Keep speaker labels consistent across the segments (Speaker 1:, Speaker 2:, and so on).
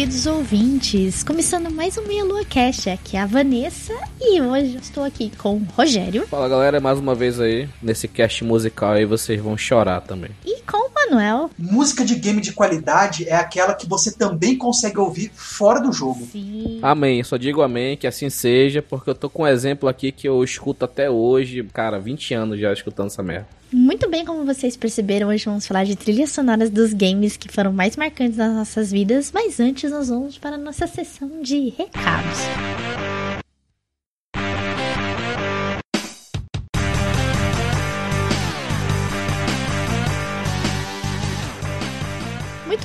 Speaker 1: Queridos ouvintes! Começando mais um Meia Lua Cash, aqui é a Vanessa e hoje eu estou aqui com o Rogério.
Speaker 2: Fala galera, mais uma vez aí, nesse cast musical aí vocês vão chorar também.
Speaker 1: E Manuel.
Speaker 3: Música de game de qualidade é aquela que você também consegue ouvir fora do jogo.
Speaker 1: Sim.
Speaker 2: Amém, só digo amém, que assim seja, porque eu tô com um exemplo aqui que eu escuto até hoje, cara, 20 anos já escutando essa merda.
Speaker 1: Muito bem, como vocês perceberam, hoje vamos falar de trilhas sonoras dos games que foram mais marcantes nas nossas vidas, mas antes nós vamos para a nossa sessão de recados.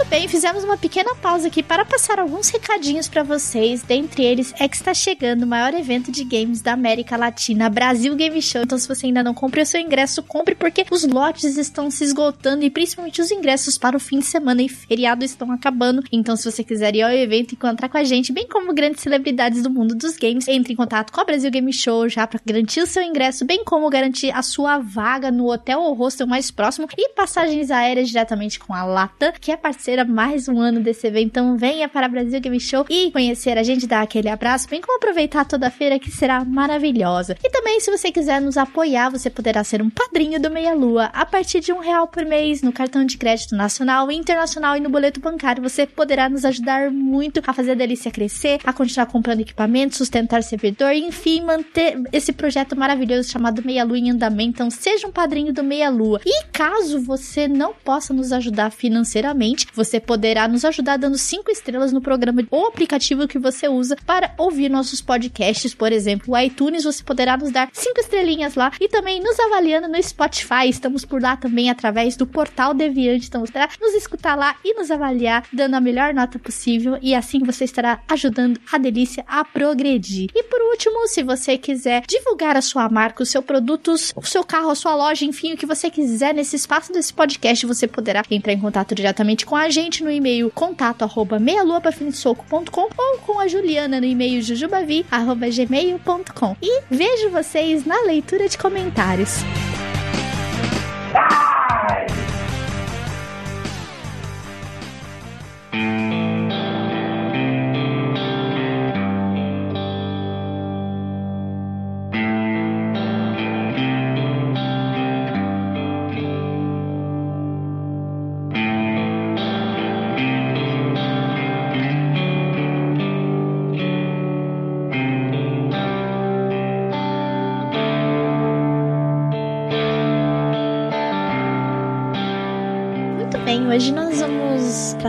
Speaker 1: Muito bem, fizemos uma pequena pausa aqui para passar alguns recadinhos para vocês. Dentre eles é que está chegando o maior evento de games da América Latina, Brasil Game Show. Então, se você ainda não comprou o seu ingresso, compre porque os lotes estão se esgotando e principalmente os ingressos para o fim de semana e feriado estão acabando. Então, se você quiser ir ao evento e encontrar com a gente, bem como grandes celebridades do mundo dos games, entre em contato com a Brasil Game Show já para garantir o seu ingresso, bem como garantir a sua vaga no hotel ou hostel mais próximo e passagens aéreas diretamente com a Latam, que é parceira mais um ano desse evento. Então venha para Brasil Game Show e conhecer a gente, dar aquele abraço, bem como aproveitar toda a feira que será maravilhosa. E também, se você quiser nos apoiar, você poderá ser um padrinho do Meia Lua a partir de um real por mês no cartão de crédito nacional, internacional e no boleto bancário. Você poderá nos ajudar muito a fazer a delícia crescer, a continuar comprando equipamentos, sustentar servidor, e, enfim, manter esse projeto maravilhoso chamado Meia Lua em andamento. Então, seja um padrinho do Meia Lua. E caso você não possa nos ajudar financeiramente, você poderá nos ajudar dando cinco estrelas no programa ou aplicativo que você usa para ouvir nossos podcasts, por exemplo, o iTunes, você poderá nos dar cinco estrelinhas lá e também nos avaliando no Spotify. Estamos por lá também através do portal Deviante, então você poderá nos escutar lá e nos avaliar, dando a melhor nota possível e assim você estará ajudando a delícia a progredir. E por último, se você quiser divulgar a sua marca, os seus produtos, o seu carro, a sua loja, enfim, o que você quiser nesse espaço desse podcast, você poderá entrar em contato diretamente com a gente no e-mail contato arroba meialuapafinsoco.com ou com a Juliana no e-mail jujubavi arroba gmail.com. E vejo vocês na leitura de comentários.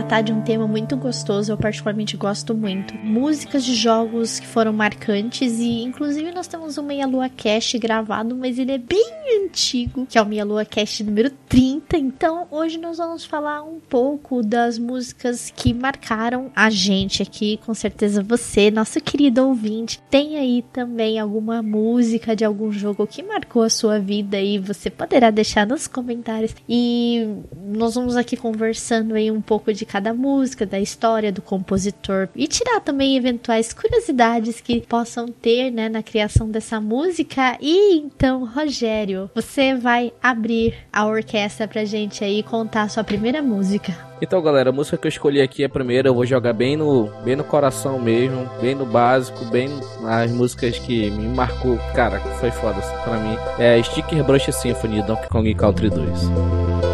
Speaker 1: Tratar de um tema muito gostoso, eu particularmente gosto muito. Músicas de jogos que foram marcantes e inclusive nós temos um Meia Lua Cast gravado, mas ele é bem antigo, que é o Meia Lua Cast número 30. Então, hoje nós vamos falar um pouco das músicas que marcaram a gente aqui, com certeza você, nosso querido ouvinte, tem aí também alguma música de algum jogo que marcou a sua vida e você poderá deixar nos comentários. E nós vamos aqui conversando aí um pouco de cada música, da história do compositor e tirar também eventuais curiosidades que possam ter, né, na criação dessa música. E então, Rogério, você vai abrir a orquestra pra gente aí contar a sua primeira música.
Speaker 2: Então, galera, a música que eu escolhi aqui é a primeira, eu vou jogar bem no, bem no coração mesmo, bem no básico, bem nas músicas que me marcou, cara, foi foda pra mim. É Sticker Brush Symphony, Donkey Kong Country 2.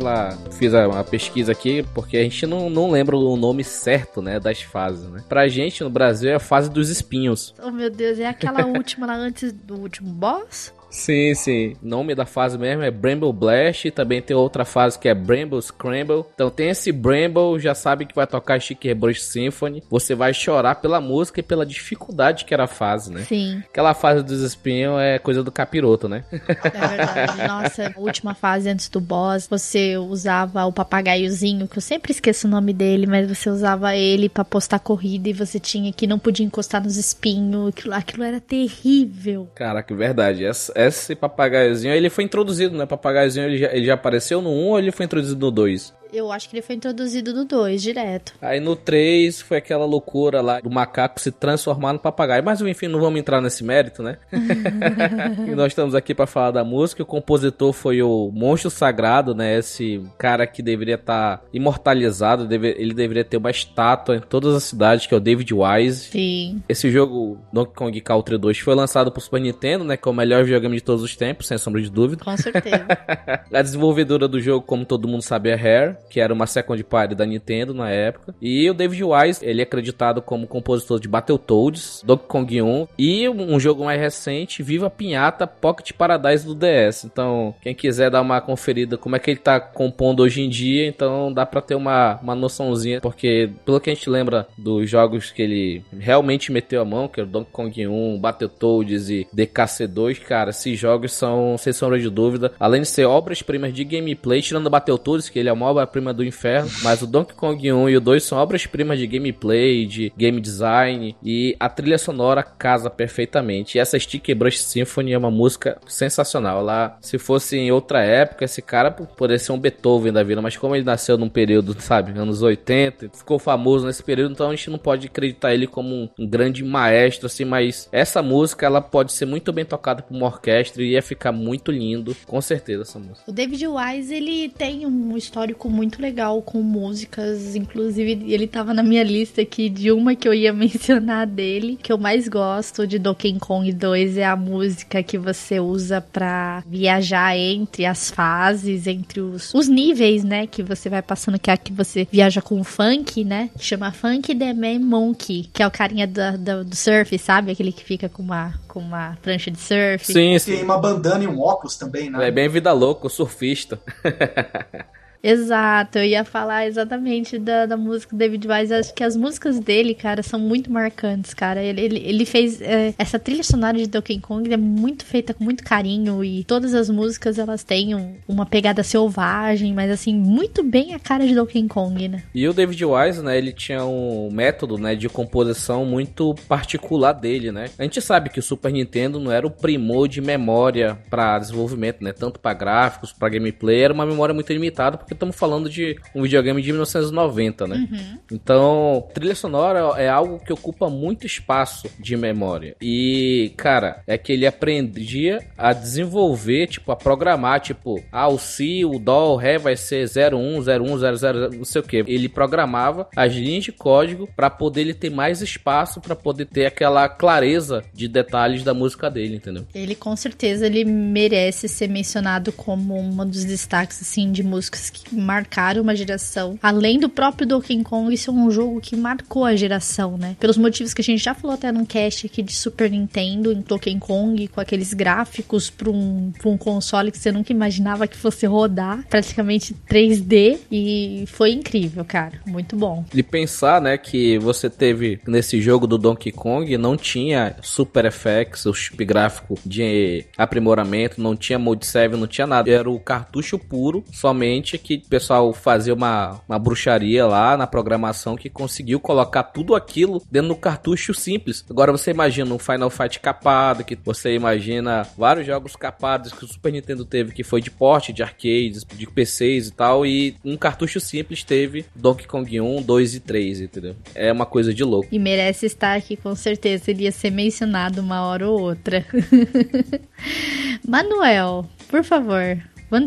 Speaker 2: Ela fiz uma pesquisa aqui porque a gente não, não lembra o nome certo, né, das fases, né? Pra gente no Brasil é a fase dos espinhos.
Speaker 1: Oh meu Deus, é aquela última lá antes do último boss?
Speaker 2: Sim, sim. O nome da fase mesmo é Bramble Blast. Também tem outra fase que é Bramble Scramble. Então tem esse Bramble, já sabe que vai tocar Chic Brush Symphony. Você vai chorar pela música e pela dificuldade que era a fase, né?
Speaker 1: Sim.
Speaker 2: Aquela fase dos espinhos é coisa do capiroto, né?
Speaker 1: É verdade. Nossa, última fase antes do boss, você usava o papagaiozinho, que eu sempre esqueço o nome dele, mas você usava ele para postar corrida e você tinha que não podia encostar nos espinhos. Aquilo, aquilo era terrível.
Speaker 2: Caraca, verdade. Essa, esse papagaiozinho, ele foi introduzido, né? Papagaiozinho, ele já, ele já apareceu no 1 ou ele foi introduzido no 2?
Speaker 1: Eu acho que ele foi introduzido no 2, direto.
Speaker 2: Aí no 3 foi aquela loucura lá do macaco se transformar no papagaio. Mas enfim, não vamos entrar nesse mérito, né? e nós estamos aqui para falar da música. O compositor foi o Monstro Sagrado, né? Esse cara que deveria estar tá imortalizado. Ele deveria ter uma estátua em todas as cidades, que é o David Wise.
Speaker 1: Sim.
Speaker 2: Esse jogo, Donkey Kong Country 2, foi lançado pro Super Nintendo, né? Que é o melhor videogame de todos os tempos, sem sombra de dúvida.
Speaker 1: Com certeza.
Speaker 2: a desenvolvedora do jogo, como todo mundo sabe, é Rare que era uma second party da Nintendo na época. E o David Wise, ele é acreditado como compositor de Battletoads, Donkey Kong 1 e um jogo mais recente, Viva Pinhata Pocket Paradise do DS. Então, quem quiser dar uma conferida como é que ele tá compondo hoje em dia, então dá para ter uma, uma noçãozinha, porque pelo que a gente lembra dos jogos que ele realmente meteu a mão, que é o Donkey Kong 1, Battletoads e DKC2, cara, esses jogos são, sem sombra de dúvida, além de ser obras-primas de gameplay, tirando Battletoads, que ele é uma obra-prima do inferno, mas o Donkey Kong 1 e o 2 são obras-primas de gameplay, de game design e a trilha sonora casa perfeitamente. E essa Stick Brush Symphony é uma música sensacional. Lá, se fosse em outra época, esse cara poderia ser um Beethoven da vida, mas como ele nasceu num período, sabe, anos 80, ficou famoso nesse período, então a gente não pode acreditar ele como um grande maestro assim, mas essa música ela pode ser muito bem tocada por uma orquestra e ia ficar muito lindo, com certeza essa música.
Speaker 1: O David Wise, ele tem um histórico muito legal com músicas, inclusive ele tava na minha lista aqui de uma que eu ia mencionar dele, que eu mais gosto de Donkey Kong 2 é a música que você usa para viajar entre as fases, entre os, os níveis, né, que você vai passando, que é a que você viaja com o funk, né, chama Funk The Man Monkey, que é o carinha do, do, do surf, sabe, aquele que fica com uma, com uma prancha de surf.
Speaker 2: Sim, sim.
Speaker 3: Tem uma bandana e um óculos também, né?
Speaker 2: É bem vida louca, surfista.
Speaker 1: Exato, eu ia falar exatamente da, da música do David Wise. Acho que as músicas dele, cara, são muito marcantes, cara. Ele, ele, ele fez é, essa trilha sonora de Donkey Kong é muito feita com muito carinho e todas as músicas elas têm um, uma pegada selvagem, mas assim, muito bem a cara de Donkey Kong, né?
Speaker 2: E o David Wise, né, ele tinha um método, né, de composição muito particular dele, né? A gente sabe que o Super Nintendo não era o primor de memória para desenvolvimento, né? Tanto para gráficos, para gameplay, era uma memória muito limitada porque estamos falando de um videogame de 1990, né?
Speaker 1: Uhum.
Speaker 2: Então, trilha sonora é algo que ocupa muito espaço de memória. E, cara, é que ele aprendia a desenvolver, tipo, a programar, tipo, ah, o Si, o Dó, o Ré vai ser 01, 01, 00, não sei o que. Ele programava as linhas de código para poder ele ter mais espaço para poder ter aquela clareza de detalhes da música dele, entendeu?
Speaker 1: Ele com certeza ele merece ser mencionado como um dos destaques assim de músicas que que marcaram uma geração. Além do próprio Donkey Kong, isso é um jogo que marcou a geração, né? Pelos motivos que a gente já falou até num cast aqui de Super Nintendo, em Donkey Kong, com aqueles gráficos para um, pra um console que você nunca imaginava que fosse rodar, praticamente 3D, e foi incrível, cara. Muito bom.
Speaker 2: E pensar, né, que você teve nesse jogo do Donkey Kong, não tinha Super Effects, o chip gráfico de aprimoramento, não tinha Mode 7, não tinha nada. Era o cartucho puro, somente que o pessoal fazia uma, uma bruxaria lá na programação que conseguiu colocar tudo aquilo dentro do cartucho simples. Agora você imagina um Final Fight capado, que você imagina vários jogos capados que o Super Nintendo teve, que foi de porte de arcades, de PCs e tal, e um cartucho simples teve Donkey Kong 1, 2 e 3, entendeu? É uma coisa de louco.
Speaker 1: E merece estar aqui com certeza, ele ia ser mencionado uma hora ou outra. Manuel, por favor,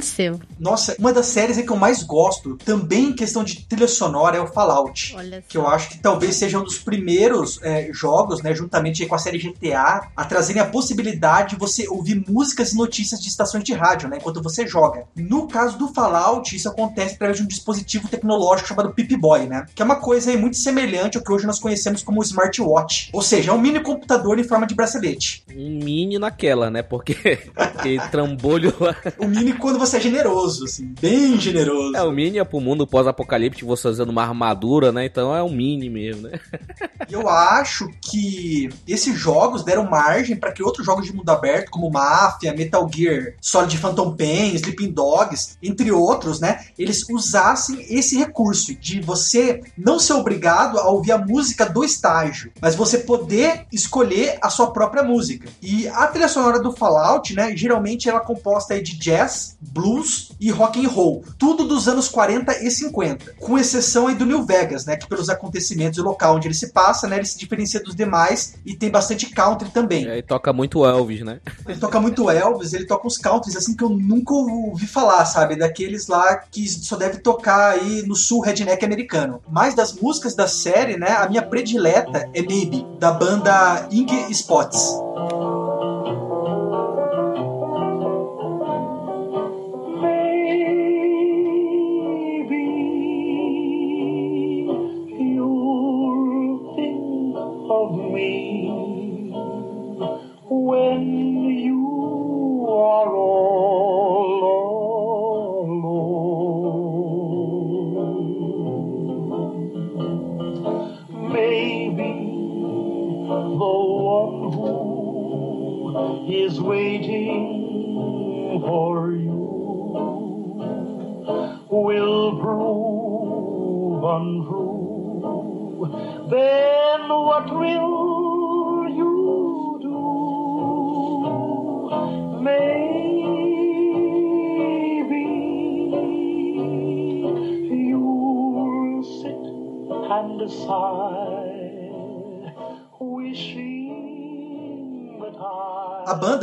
Speaker 1: Seu.
Speaker 3: Nossa, uma das séries que eu mais gosto, também em questão de trilha sonora, é o Fallout.
Speaker 1: Olha
Speaker 3: Que eu acho que talvez seja um dos primeiros é, jogos, né, juntamente com a série GTA, a trazerem a possibilidade de você ouvir músicas e notícias de estações de rádio, né, enquanto você joga. No caso do Fallout, isso acontece através de um dispositivo tecnológico chamado Pip-Boy, né, que é uma coisa aí muito semelhante ao que hoje nós conhecemos como smartwatch. Ou seja, é um mini computador em forma de bracelete.
Speaker 2: Um mini naquela, né? Porque aquele trambolho lá.
Speaker 3: O mini quando você é generoso, assim, bem generoso.
Speaker 2: É, o mini é pro mundo pós-apocalíptico, você usando uma armadura, né? Então é um mini mesmo, né?
Speaker 3: Eu acho que esses jogos deram margem para que outros jogos de mundo aberto, como Mafia, Metal Gear, Solid Phantom Pain, Sleeping Dogs, entre outros, né, eles usassem esse recurso de você não ser obrigado a ouvir a música do estágio, mas você poder escolher a sua própria música. E a trilha sonora do Fallout, né, geralmente ela é composta de jazz, blues e rock and roll, tudo dos anos 40 e 50, com exceção aí do New Vegas, né, que pelos acontecimentos e o local onde ele se passa, né, ele se diferencia dos demais e tem bastante country também.
Speaker 2: E aí toca muito Elvis, né?
Speaker 3: Ele toca muito Elvis, ele toca uns countries assim que eu nunca ouvi falar, sabe? Daqueles lá que só deve tocar aí no sul redneck americano. Mas das músicas da série, né, a minha predileta é Maybe, da banda Ink Spots.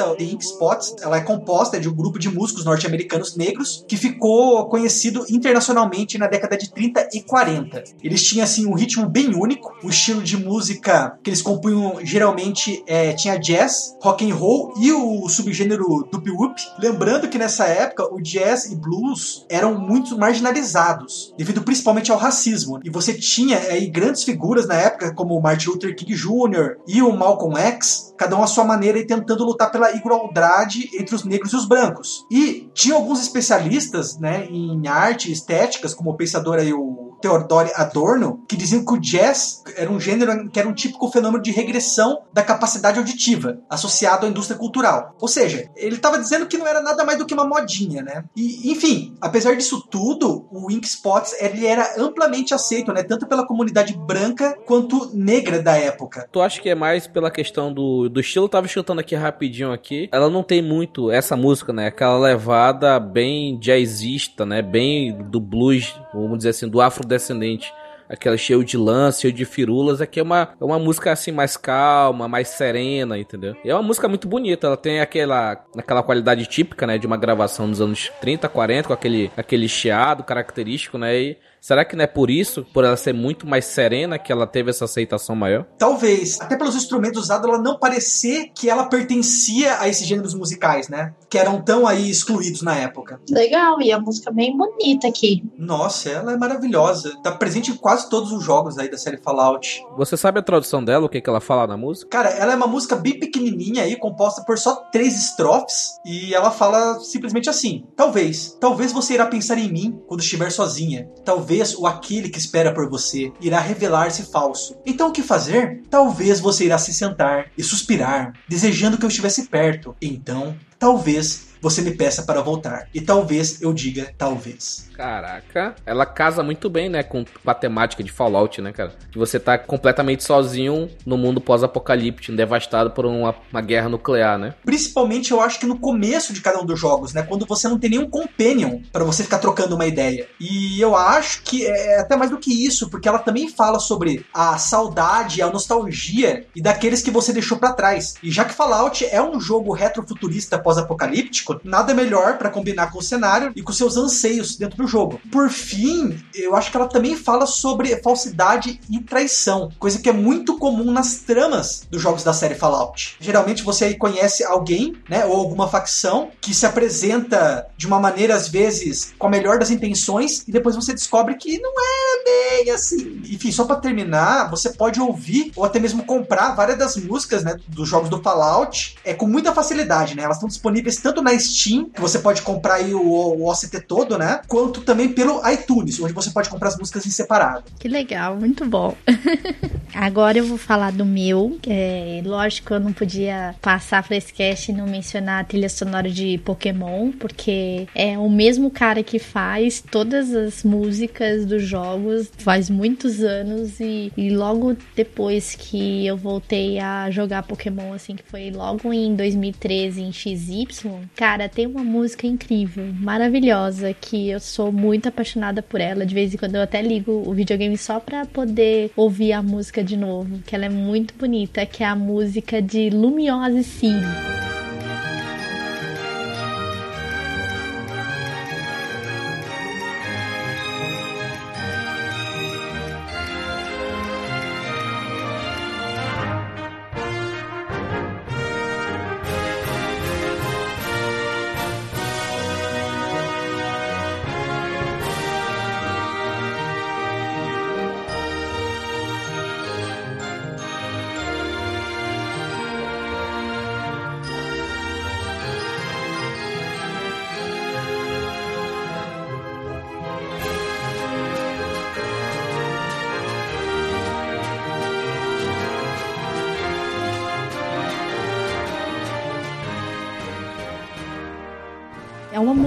Speaker 3: Banda The Ink Spots, ela é composta de um grupo de músicos norte-americanos negros que ficou conhecido internacionalmente na década de 30 e 40. Eles tinham assim um ritmo bem único, o estilo de música que eles compunham geralmente é, tinha jazz, rock and roll e o subgênero doo wop. Lembrando que nessa época o jazz e blues eram muito marginalizados, devido principalmente ao racismo. E você tinha aí grandes figuras na época como o Martin Luther King Jr. e o Malcolm X, cada um à sua maneira e tentando lutar pela igualdade entre os negros e os brancos. E tinha alguns especialistas, né, em arte estéticas, como o pensador aí, o Theodore Adorno, que diziam que o jazz era um gênero que era um típico fenômeno de regressão da capacidade auditiva, associado à indústria cultural. Ou seja, ele estava dizendo que não era nada mais do que uma modinha, né? E, enfim, apesar disso tudo, o Ink Spots ele era amplamente aceito, né? Tanto pela comunidade branca quanto negra da época.
Speaker 2: Tu acha que é mais pela questão do, do estilo? Eu tava escutando aqui rapidinho aqui. Ela não tem muito essa música, né? Aquela levada bem jazzista, né? Bem do blues, vamos dizer assim, do afrodescendente. Aquela cheio de lance, cheio de firulas. Aqui é uma, é uma música assim mais calma, mais serena, entendeu? E é uma música muito bonita. Ela tem aquela, aquela qualidade típica, né? De uma gravação dos anos 30, 40, com aquele, aquele chiado característico, né? E será que não é por isso, por ela ser muito mais serena, que ela teve essa aceitação maior?
Speaker 3: Talvez, até pelos instrumentos usados, ela não parecer que ela pertencia a esses gêneros musicais, né? Que eram tão aí excluídos na época.
Speaker 1: Legal, e a música bem bonita aqui.
Speaker 3: Nossa, ela é maravilhosa. Tá presente em quase todos os jogos aí da série Fallout.
Speaker 2: Você sabe a tradução dela, o que, que ela fala na música?
Speaker 3: Cara, ela é uma música bem pequenininha aí, composta por só três estrofes, e ela fala simplesmente assim: Talvez, talvez você irá pensar em mim quando estiver sozinha. Talvez o aquele que espera por você irá revelar-se falso. Então o que fazer? Talvez você irá se sentar e suspirar, desejando que eu estivesse perto. Então, talvez você me peça para voltar. E talvez eu diga talvez.
Speaker 2: Caraca, ela casa muito bem, né, com a temática de Fallout, né, cara? Que você tá completamente sozinho no mundo pós-apocalíptico, devastado por uma, uma guerra nuclear, né?
Speaker 3: Principalmente eu acho que no começo de cada um dos jogos, né? Quando você não tem nenhum companion para você ficar trocando uma ideia. E eu acho que é até mais do que isso, porque ela também fala sobre a saudade, a nostalgia e daqueles que você deixou para trás. E já que Fallout é um jogo retrofuturista pós-apocalíptico, apocalíptico. Nada melhor pra combinar com o cenário e com seus anseios dentro do jogo. Por fim, eu acho que ela também fala sobre falsidade e traição, coisa que é muito comum nas tramas dos jogos da série Fallout. Geralmente você aí conhece alguém, né, ou alguma facção que se apresenta de uma maneira às vezes com a melhor das intenções e depois você descobre que não é bem assim. Enfim, só pra terminar, você pode ouvir ou até mesmo comprar várias das músicas, né, dos jogos do Fallout, é com muita facilidade, né? Elas estão disponíveis tanto na Steam, que você pode comprar aí o, o OCT todo, né, quanto também pelo iTunes, onde você pode comprar as músicas em separado.
Speaker 1: Que legal, muito bom. Agora eu vou falar do meu. É, lógico, eu não podia passar pra esse cast e não mencionar a trilha sonora de Pokémon, porque é o mesmo cara que faz todas as músicas dos jogos faz muitos anos e, e logo depois que eu voltei a jogar Pokémon, assim, que foi logo em 2013 em XY, cara, tem uma música incrível, maravilhosa, que eu sou muito apaixonada por ela. De vez em quando eu até ligo o videogame só pra poder ouvir a música de novo, que ela é muito bonita, que é a música de Lumiose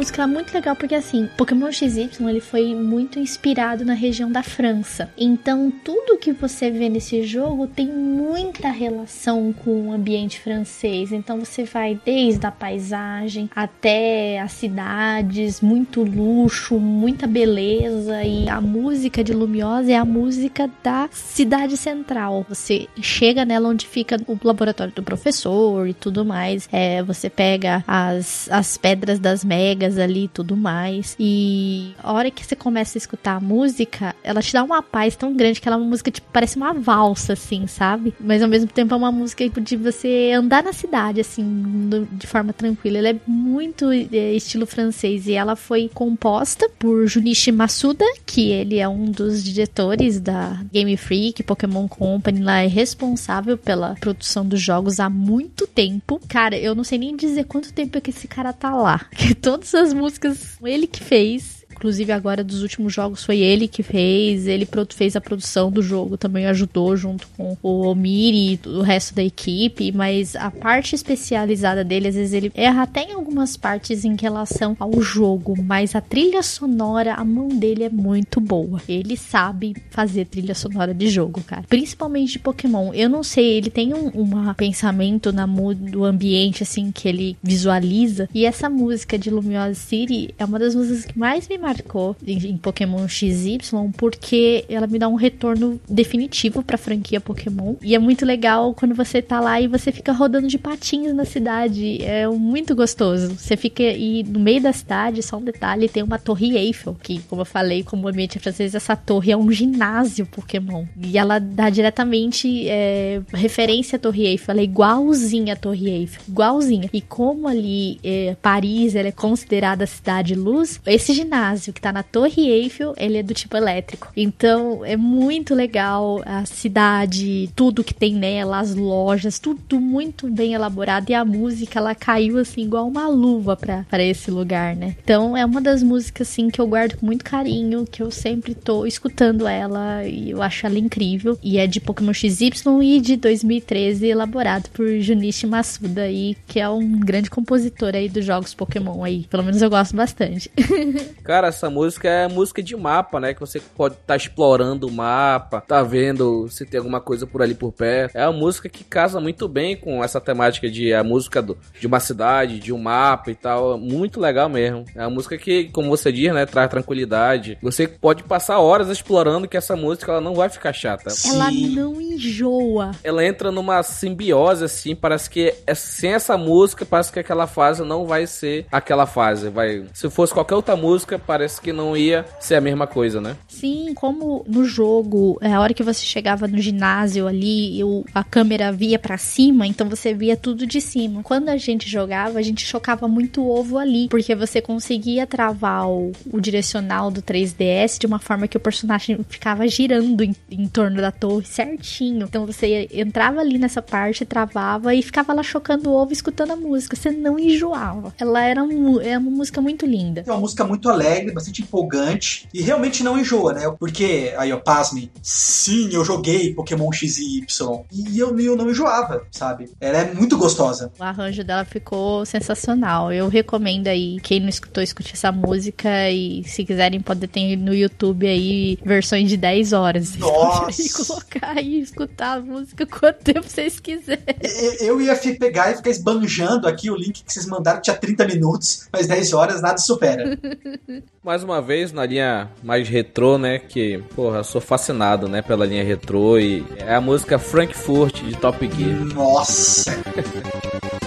Speaker 1: City. É música muito legal porque assim, Pokémon XY ele foi muito inspirado na região da França. Então tudo que você vê nesse jogo tem muita relação com o ambiente francês. Então você vai desde a paisagem até as cidades, muito luxo, muita beleza e a música de Lumiosa é a música da cidade central. Você chega nela onde fica o laboratório do professor e tudo mais. É, você pega as, as pedras das megas ali e tudo mais. E a hora que você começa a escutar a música, ela te dá uma paz tão grande que ela é uma música, tipo, parece uma valsa, assim, sabe? Mas ao mesmo tempo é uma música de você andar na cidade, assim, de forma tranquila. Ela é muito é, estilo francês e ela foi composta por Junichi Masuda, que ele é um dos diretores da Game Freak, Pokémon Company, lá é responsável pela produção dos jogos há muito tempo. Cara, eu não sei nem dizer quanto tempo é que esse cara tá lá. Que todas as músicas ele que fez. Inclusive, agora dos últimos jogos foi ele que fez. Ele fez a produção do jogo, também ajudou junto com o Omiri e o resto da equipe. Mas a parte especializada dele, às vezes ele erra até em algumas partes em relação ao jogo. Mas a trilha sonora, a mão dele é muito boa. Ele sabe fazer trilha sonora de jogo, cara. Principalmente de Pokémon. Eu não sei, ele tem um uma pensamento na do ambiente, assim, que ele visualiza. E essa música de Lumiose City é uma das músicas que mais me marcou em, em Pokémon XY, porque ela me dá um retorno definitivo pra franquia Pokémon. E é muito legal quando você tá lá e você fica rodando de patins na cidade. É muito gostoso. Você fica e no meio da cidade, só um detalhe, tem uma torre Eiffel, que, como eu falei, como ambiente francês, essa torre é um ginásio Pokémon. E ela dá diretamente é, referência à Torre Eiffel. Ela é igualzinha à Torre Eiffel. Igualzinha. E como ali é, Paris ela é considerada a cidade luz, esse ginásio que tá na Torre Eiffel, ele é do tipo elétrico. Então é muito legal a cidade, tudo que tem nela, as lojas, tudo muito bem elaborado. E a música, ela caiu assim, igual uma luva pra esse lugar, né? Então é uma das músicas assim que eu guardo com muito carinho, que eu sempre tô escutando ela e eu acho ela incrível. E é de Pokémon XY e de 2013, elaborado por Junichi Masuda aí, que é um grande compositor aí dos jogos Pokémon aí. Pelo menos eu gosto bastante.
Speaker 2: Cara, cara, essa música é música de mapa, né? Que você pode estar tá explorando o mapa, tá vendo se tem alguma coisa por ali por perto. É uma música que casa muito bem com essa temática de a música do, de uma cidade, de um mapa e tal. Muito legal mesmo. É uma música que, como você diz, né, traz tranquilidade. Você pode passar horas explorando que essa música ela não vai ficar chata.
Speaker 1: Ela não enjoa.
Speaker 2: Ela entra numa simbiose assim, parece que é, sem essa música, parece que aquela fase não vai ser aquela fase, vai. Se fosse qualquer outra música, parece que não ia ser a mesma coisa, né?
Speaker 1: Sim, como no jogo, é, a hora que você chegava no ginásio ali, eu, a câmera via para cima, então você via tudo de cima. Quando a gente jogava, a gente chocava muito o ovo ali, porque você conseguia travar o, o direcional do 3DS de uma forma que o personagem ficava girando em, em torno da torre certinho. Então você entrava ali nessa parte, travava e ficava lá chocando o ovo escutando a música. Você não enjoava. Ela era, um, é uma música muito linda.
Speaker 3: É uma música muito alegre, bastante empolgante e realmente não enjoa, né? Porque, aí ó, pasme, sim, eu joguei Pokémon X e Y e eu, eu não enjoava, sabe? Ela é muito gostosa.
Speaker 1: O arranjo dela ficou sensacional. Eu recomendo aí, quem não escutou, escute essa música e se quiserem pode ter no YouTube aí versões de 10 horas.
Speaker 3: Nossa!
Speaker 1: E colocar e escutar a música quanto tempo vocês quiserem.
Speaker 3: Eu ia pegar e ficar esbanjando aqui o link que vocês mandaram, tinha 30 minutos, mas 10 horas nada supera.
Speaker 2: Mais uma vez, na linha mais retrô, né? Que, porra, eu sou fascinado, né? Pela linha retrô e é a música Frankfurt de Top Gear.
Speaker 3: Nossa!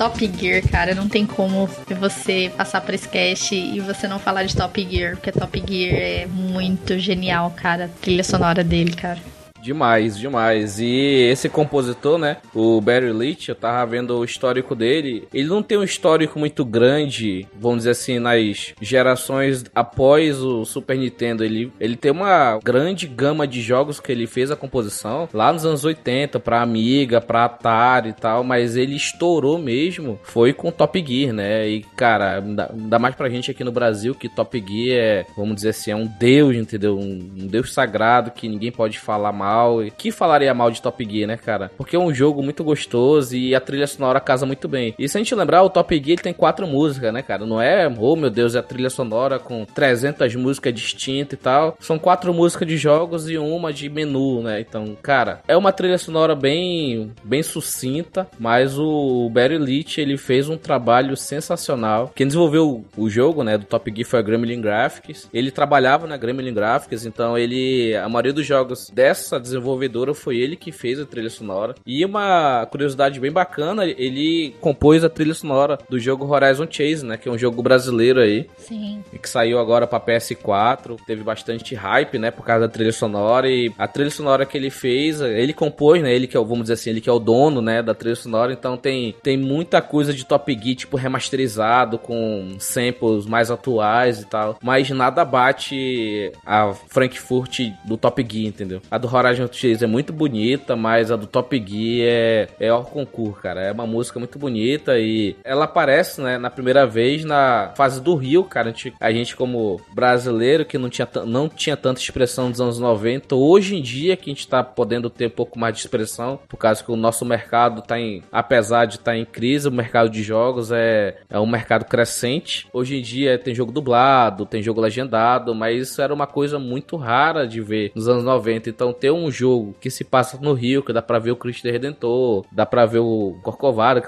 Speaker 1: Top Gear, cara, não tem como você passar por esse e você não falar de Top Gear, porque Top Gear é muito genial, cara, a trilha sonora dele, cara.
Speaker 2: Demais, demais. E esse compositor, né? O Barry Leach, eu tava vendo o histórico dele. Ele não tem um histórico muito grande, vamos dizer assim, nas gerações após o Super Nintendo. Ele, ele tem uma grande gama de jogos que ele fez a composição lá nos anos 80, pra Amiga, pra Atari e tal. Mas ele estourou mesmo, foi com Top Gear, né? E, cara, dá mais pra gente aqui no Brasil que Top Gear é, vamos dizer assim, é um deus, entendeu? Um, um deus sagrado que ninguém pode falar mal mal. E que falaria mal de Top Gear, né, cara? Porque é um jogo muito gostoso e a trilha sonora casa muito bem. E se a gente lembrar, o Top Gear tem quatro músicas, né, cara? Não é, oh meu Deus, é a trilha sonora com 300 músicas distintas e tal. São quatro músicas de jogos e uma de menu, né? Então, cara, é uma trilha sonora bem, bem sucinta, mas o Barry Leach, ele fez um trabalho sensacional. Quem desenvolveu o jogo, né, do Top Gear foi a Gremlin Graphics. Ele trabalhava na Gremlin Graphics, então ele, a maioria dos jogos dessa desenvolvedora foi ele que fez a trilha sonora. E uma curiosidade bem bacana, ele compôs a trilha sonora do jogo Horizon Chase, né? Que é um jogo brasileiro aí.
Speaker 1: Sim.
Speaker 2: E que saiu agora pra PS4. Teve bastante hype, né? Por causa da trilha sonora. E a trilha sonora que ele fez, ele compôs, né? Ele que é, vamos dizer assim, ele que é o dono, né? Da trilha sonora. Então tem, tem muita coisa de Top Gear, tipo, remasterizado, com samples mais atuais e tal. Mas nada bate a Frankfurt do Top Gear, entendeu? A do Horizon Horizon Chase é muito bonita, mas a do Top Gear é, é o concurso, cara. É uma música muito bonita e ela aparece, né, na primeira vez na fase do Rio, cara. A gente, a gente como brasileiro que não tinha, não tinha tanta expressão nos anos 90, hoje em dia que a gente tá podendo ter um pouco mais de expressão, por causa que o nosso mercado tá em, apesar de estar tá em crise, o mercado de jogos é, é um mercado crescente. Hoje em dia tem jogo dublado, tem jogo legendado, mas isso era uma coisa muito rara de ver nos anos 90. Então ter um um jogo que se passa no Rio, que dá pra ver o Cristo Redentor, dá pra ver o Corcovado,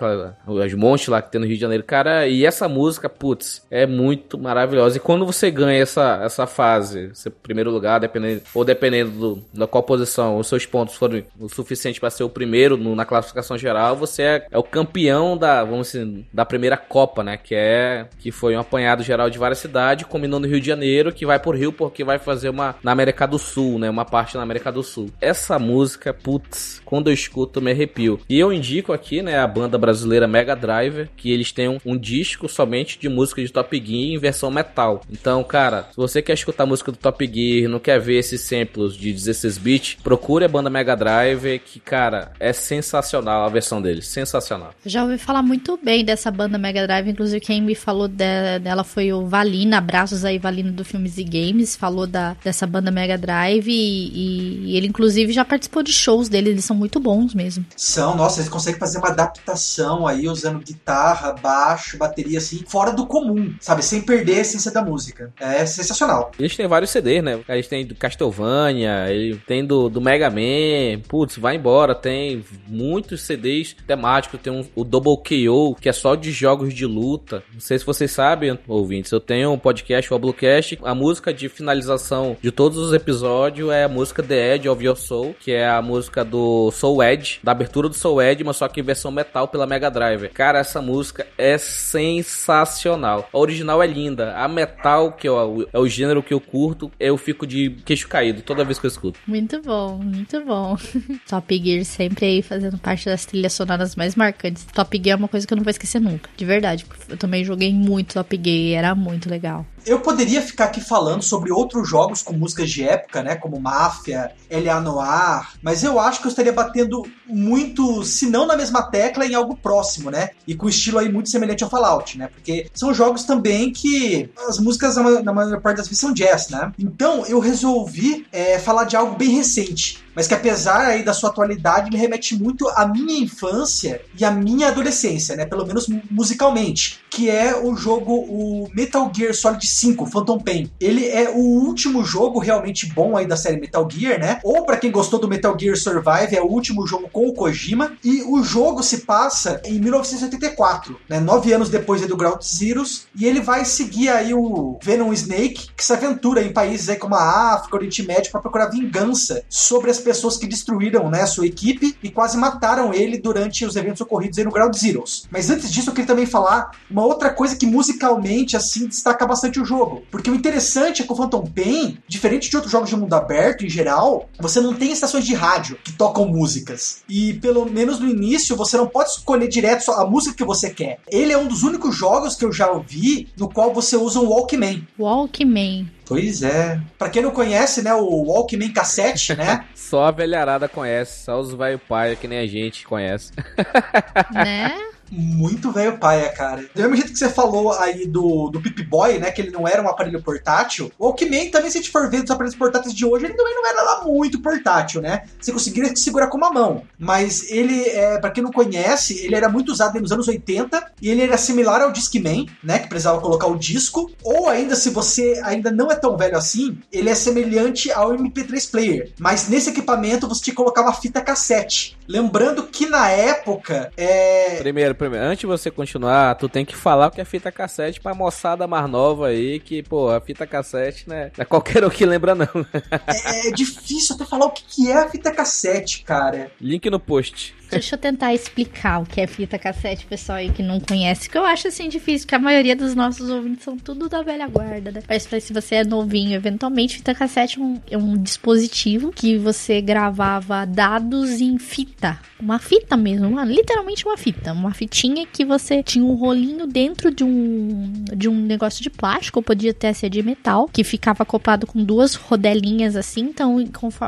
Speaker 2: os montes lá que tem no Rio de Janeiro. Cara, e essa música, putz, é muito maravilhosa. E quando você ganha essa, essa fase, você, primeiro lugar, dependendo, ou dependendo do, da qual posição os seus pontos forem o suficiente para ser o primeiro no, na classificação geral, você é, é, o campeão da, vamos dizer, da primeira Copa, né? Que é que foi um apanhado geral de várias cidades, combinou no Rio de Janeiro, que vai por Rio porque vai fazer uma na América do Sul, né? Uma parte na América do Sul. Isso, essa música, putz, quando eu escuto me arrepio. E eu indico aqui, né, a banda brasileira Mega Driver, que eles têm um, um disco somente de música de Top Gear em versão metal. Então, cara, se você quer escutar música do Top Gear, não quer ver esses samples de 16 bit, procure a banda Mega Driver, que, cara, é sensacional a versão deles, sensacional.
Speaker 1: Já ouvi falar muito bem dessa banda Mega Drive, inclusive quem me falou de- dela foi o Valina, abraços aí Valina do Filmes e Games, falou da, dessa banda Mega Drive e, e ele inclusive já participou de shows dele, eles são muito bons mesmo.
Speaker 3: São, nossa, eles conseguem fazer uma adaptação aí usando guitarra, baixo, bateria assim, fora do comum, sabe? Sem perder a essência da música. É sensacional.
Speaker 2: Eles têm vários CDs, né? Eles têm do Castlevania, tem do, do Mega Man, putz, vai embora, tem muitos CDs temáticos, tem um, o Double KO, que é só de jogos de luta. Não sei se vocês sabem, ouvintes, eu tenho um podcast, o Oblocast, a música de finalização de todos os episódios é a música The Edge of Your Soul, que é a música do Soul Edge, da abertura do Soul Edge, mas só que em versão metal pela Mega Drive. Cara, essa música é sensacional. A original é linda, a metal, que é o, é o gênero que eu curto, eu fico de queixo caído toda vez que eu escuto.
Speaker 1: Muito bom, muito bom. Top Gear sempre aí fazendo parte das trilhas sonoras mais marcantes. Top Gear é uma coisa que eu não vou esquecer nunca, de verdade. Eu também joguei muito Top Gear era muito legal.
Speaker 3: Eu poderia ficar aqui falando sobre outros jogos com músicas de época, né? Como Máfia, L.A. Noir, mas eu acho que eu estaria batendo muito, se não na mesma tecla, em algo próximo, né? E com estilo aí muito semelhante ao Fallout, né? Porque são jogos também que as músicas, na ma- na maior parte das vezes, são jazz, né? Então eu resolvi é, falar de algo bem recente, mas que apesar aí da sua atualidade, me remete muito à minha infância e à minha adolescência, né? Pelo menos mu- musicalmente, que é o jogo o Metal Gear Solid 5, Phantom Pain. Ele é o último jogo realmente bom aí da série Metal Gear, né? Ou pra quem gostou do Metal Gear Survive, é o último jogo com o Kojima. E o jogo se passa em 1984, né? Nove anos depois do Ground Zeroes. E ele vai seguir aí o Venom Snake, que se aventura em países aí como a África, Oriente Médio, para procurar vingança sobre as pessoas que destruíram né, sua equipe e quase mataram ele durante os eventos ocorridos aí no Ground Zeroes. Mas antes disso, eu queria também falar uma outra coisa que musicalmente, assim, destaca bastante o jogo. Porque o interessante é que o Phantom Pain, diferente de outros jogos de mundo aberto em geral, você não tem estações de rádio que tocam músicas. E pelo menos no início, você não pode escolher direto a música que você quer. Ele é um dos únicos jogos que eu já ouvi no qual você usa um Walkman.
Speaker 1: Walkman.
Speaker 3: Pois é. Pra quem não conhece, né, o Walkman cassete, né?
Speaker 2: Só a velharada conhece, só os velho pai que nem a gente conhece.
Speaker 1: né?
Speaker 3: Muito velho paia, cara. Do mesmo jeito que você falou aí do, do Pip Boy, né? Que ele não era um aparelho portátil. O Walkman também, se a gente for ver dos aparelhos portáteis de hoje, ele também não era lá muito portátil, né? Você conseguiria segurar com uma mão. Mas ele, é, para quem não conhece, ele era muito usado nos anos 80 e ele era similar ao Discman, né? Que precisava colocar o disco. Ou ainda, se você ainda não é tão velho assim, ele é semelhante ao MP3 Player. Mas nesse equipamento você colocar uma fita cassete. Lembrando que na época, é,
Speaker 2: Primeiro, primeiro, antes de você continuar, tu tem que falar o que é fita cassete pra moçada mais nova aí, que, pô, a fita cassete, né? Não é qualquer um que lembra, não.
Speaker 3: É, é difícil até falar o que que é a fita cassete, cara.
Speaker 2: Link no post.
Speaker 1: Deixa eu tentar explicar o que é fita cassete, pessoal aí que não conhece, que eu acho assim difícil, que a maioria dos nossos ouvintes são tudo da velha guarda, né? Mas se você é novinho, eventualmente, fita cassete é um, é um dispositivo que você gravava dados em fita. Uma fita mesmo, uma- literalmente uma fita. Uma fitinha que você tinha um rolinho dentro de um, de um negócio de plástico, ou podia até ser de metal, que ficava acoplado com duas rodelinhas assim. Então,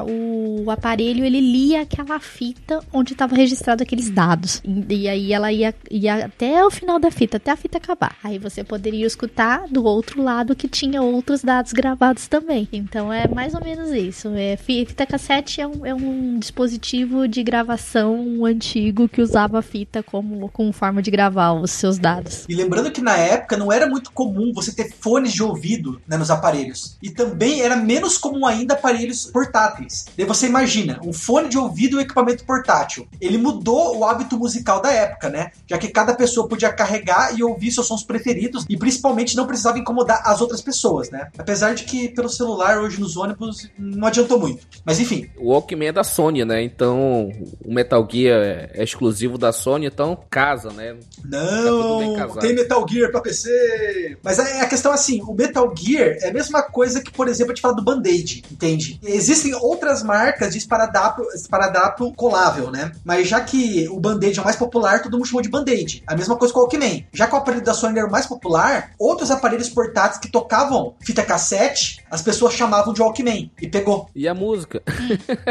Speaker 1: o aparelho ele lia aquela fita onde estava registrado aqueles dados. E, e aí ela ia, ia até o final da fita, até a fita acabar. Aí você poderia escutar do outro lado que tinha outros dados gravados também. Então é mais ou menos isso. É, fi- fita cassete é um, é um dispositivo de gravação antigo que usava a fita como, como forma de gravar os seus dados.
Speaker 3: E lembrando que na época não era muito comum você ter fones de ouvido né, nos aparelhos. E também era menos comum ainda aparelhos portáteis. Daí você imagina, um fone de ouvido e um equipamento portátil. Ele mudou o hábito musical da época, né? Já que cada pessoa podia carregar e ouvir seus sons preferidos e principalmente não precisava incomodar as outras pessoas, né? Apesar de que pelo celular hoje nos ônibus não adiantou muito. Mas enfim.
Speaker 2: O Walkman é da Sony, né? Então o Metal Gear é exclusivo da Sony, então casa, né?
Speaker 3: Não, tem Metal Gear pra PC. Mas a, a questão é assim, o Metal Gear é a mesma coisa que, por exemplo, a gente fala do Band-Aid, entende? Existem outras marcas de esparadrapo, esparadrapo colável, né? Mas já que o Band-Aid é o mais popular, todo mundo chamou de Band-Aid. A mesma coisa com o Walkman. Já que o aparelho da Sony era o mais popular, outros aparelhos portáteis que tocavam fita cassete, as pessoas chamavam de Walkman. E pegou.
Speaker 2: E a música?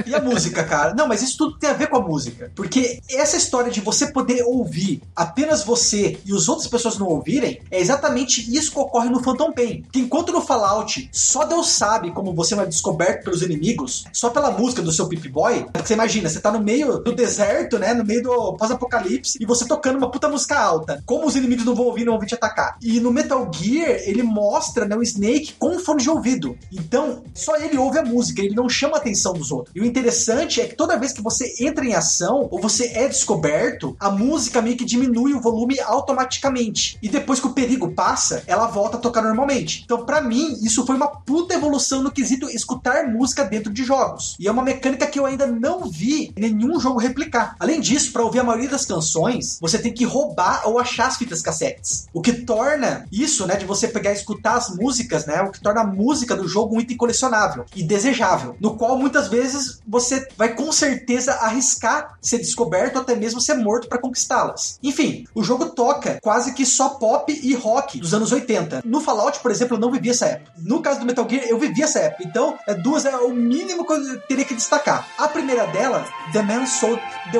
Speaker 3: e a música, cara? Não, mas isso tudo tem a ver com a música. Porque essa história de você poder ouvir apenas você e as outras pessoas não ouvirem, é exatamente isso que ocorre no Phantom Pain. Que enquanto no Fallout só Deus sabe como você vai descoberto pelos inimigos, só pela música do seu Pip Boy, você imagina, você tá no meio do deserto, né? No meio do pós-apocalipse, e você tocando uma puta música alta. Como os inimigos não vão ouvir, não vão vir te atacar. E no Metal Gear, ele mostra né, o Snake com fone de ouvido. Então, só ele ouve a música, ele não chama a atenção dos outros. E o interessante é que toda vez que você entra em ação, ou você é descoberto, a música meio que diminui o volume automaticamente. E depois que o perigo passa, ela volta a tocar normalmente. Então, para mim, isso foi uma puta evolução no quesito escutar música dentro de jogos. E é uma mecânica que eu ainda não vi nenhum jogo replicar. Além disso, para ouvir a maioria das canções, você tem que roubar ou achar as fitas cassetes. O que torna isso, né, de você pegar e escutar as músicas, né, o que torna a música do jogo um item colecionável e desejável, no qual muitas vezes você vai com certeza arriscar ser descoberto ou até mesmo ser morto para conquistá-las. Enfim, o jogo toca quase que só pop e rock dos anos 80. No Fallout, por exemplo, eu não vivi essa época. No caso do Metal Gear, eu vivi essa época. Então, é, duas é o mínimo que eu teria que destacar. A primeira dela, The Man Sold the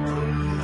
Speaker 3: a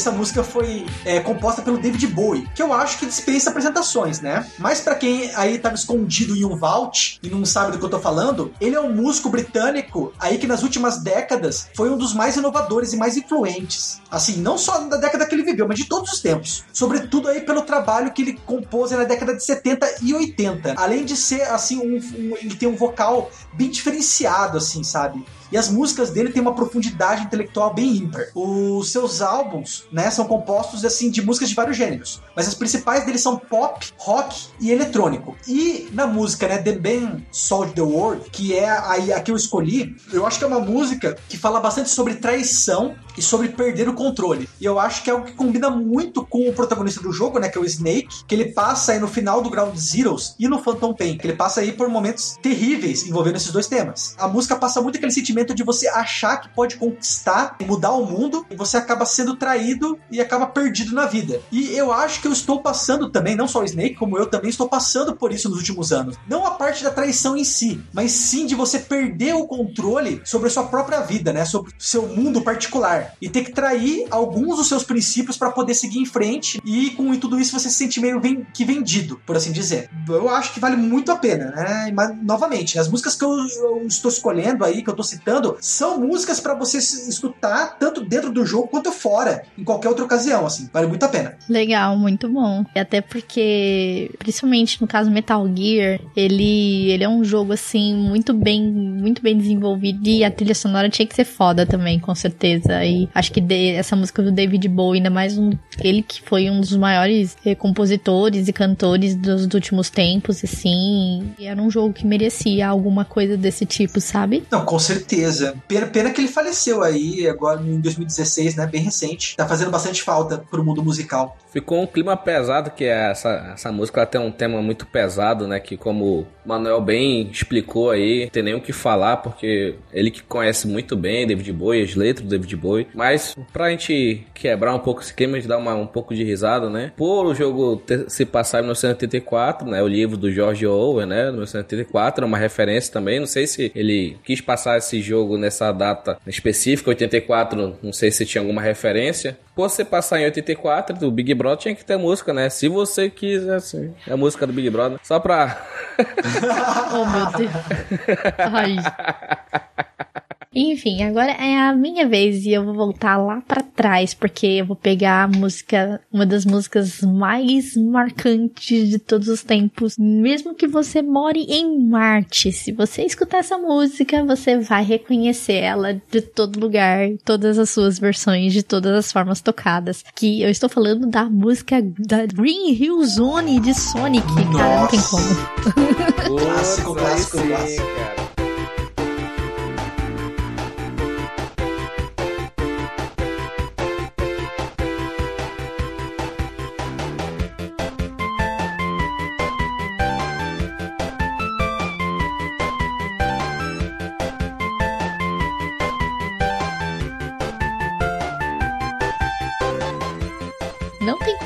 Speaker 3: essa música foi é, composta pelo David Bowie, que eu acho que dispensa apresentações, né? Mas pra quem aí tava escondido em um vault e não sabe do que eu tô falando, ele é um músico britânico aí que nas últimas décadas foi um dos mais inovadores e mais influentes. Assim, não só da década que ele viveu, mas de todos os tempos. Sobretudo aí pelo trabalho que ele compôs na década de 70 e 80. Além de ser, assim, um, um- ele tem um vocal bem diferenciado, assim, sabe? E as músicas dele têm uma profundidade intelectual bem ímpar. Os seus álbuns, né, são compostos assim de músicas de vários gêneros, mas as principais deles são pop, rock e eletrônico. E na música, né, The Band Sold the World, que é a, a que eu escolhi, eu acho que é uma música que fala bastante sobre traição e sobre perder o controle. E eu acho que é algo que combina muito com o protagonista do jogo, né, que é o Snake, que ele passa aí no final do Ground Zeroes e no Phantom Pain, que ele passa aí por momentos terríveis envolvendo esses dois temas. A música passa muito aquele sentimento de você achar que pode conquistar e mudar o mundo e você acaba sendo traído e acaba perdido na vida. E eu acho que eu estou passando também, não só o Snake, como eu também estou passando por isso nos últimos anos. Não a parte da traição em si, mas sim de você perder o controle sobre a sua própria vida, né? Sobre o seu mundo particular. E ter que trair alguns dos seus princípios para poder seguir em frente. E com tudo isso você se sente meio que vendido, por assim dizer. Eu acho que vale muito a pena, né? Mas, novamente, as músicas que eu, eu estou escolhendo aí, que eu estou citando, são músicas para você escutar tanto dentro do jogo quanto fora, em qualquer outra ocasião, assim. Vale muito a pena.
Speaker 1: Legal, muito bom. E até porque, principalmente no caso Metal Gear, ele, ele é um jogo assim muito bem, muito bem desenvolvido e a trilha sonora tinha que ser foda também, com certeza. E acho que de- essa música do David Bowie, ainda mais um, ele que foi um dos maiores eh, compositores e cantores dos, dos últimos tempos, assim, e era um jogo que merecia alguma coisa desse tipo, sabe?
Speaker 3: Não, com certeza. Certeza. Pena, pena que ele faleceu aí, agora em 2016, né? Bem recente. Tá fazendo bastante falta pro mundo musical.
Speaker 2: Ficou um clima pesado, que é essa, essa música ela tem um tema muito pesado, né? Que como o Manuel bem explicou aí, não tem nem o que falar, porque ele que conhece muito bem David Bowie, as letras do David Bowie. Mas pra gente quebrar um pouco esse clima, a gente dar uma, um pouco de risada, né? Por o jogo ter, se passar em 1984, né? O livro do George Orwell, né? 1984, é uma referência também. Não sei se ele quis passar esse jogo nessa data específica, 84, não sei se tinha alguma referência. Você passar em 84, do Big Brother tinha que ter música, né? Se você quiser, assim, é a música do Big Brother. Só pra.
Speaker 1: Oh, meu Deus. Ai. Enfim, agora é a minha vez e eu vou voltar lá pra trás, porque eu vou pegar a música, uma das músicas mais marcantes de todos os tempos. Mesmo que você more em Marte, se você escutar essa música, você vai reconhecer ela de todo lugar, todas as suas versões, de todas as formas tocadas. Que eu estou falando da música da Green Hill Zone de Sonic, cara, não tem
Speaker 3: Nossa.
Speaker 1: como.
Speaker 3: Clássico, clássico, clássico.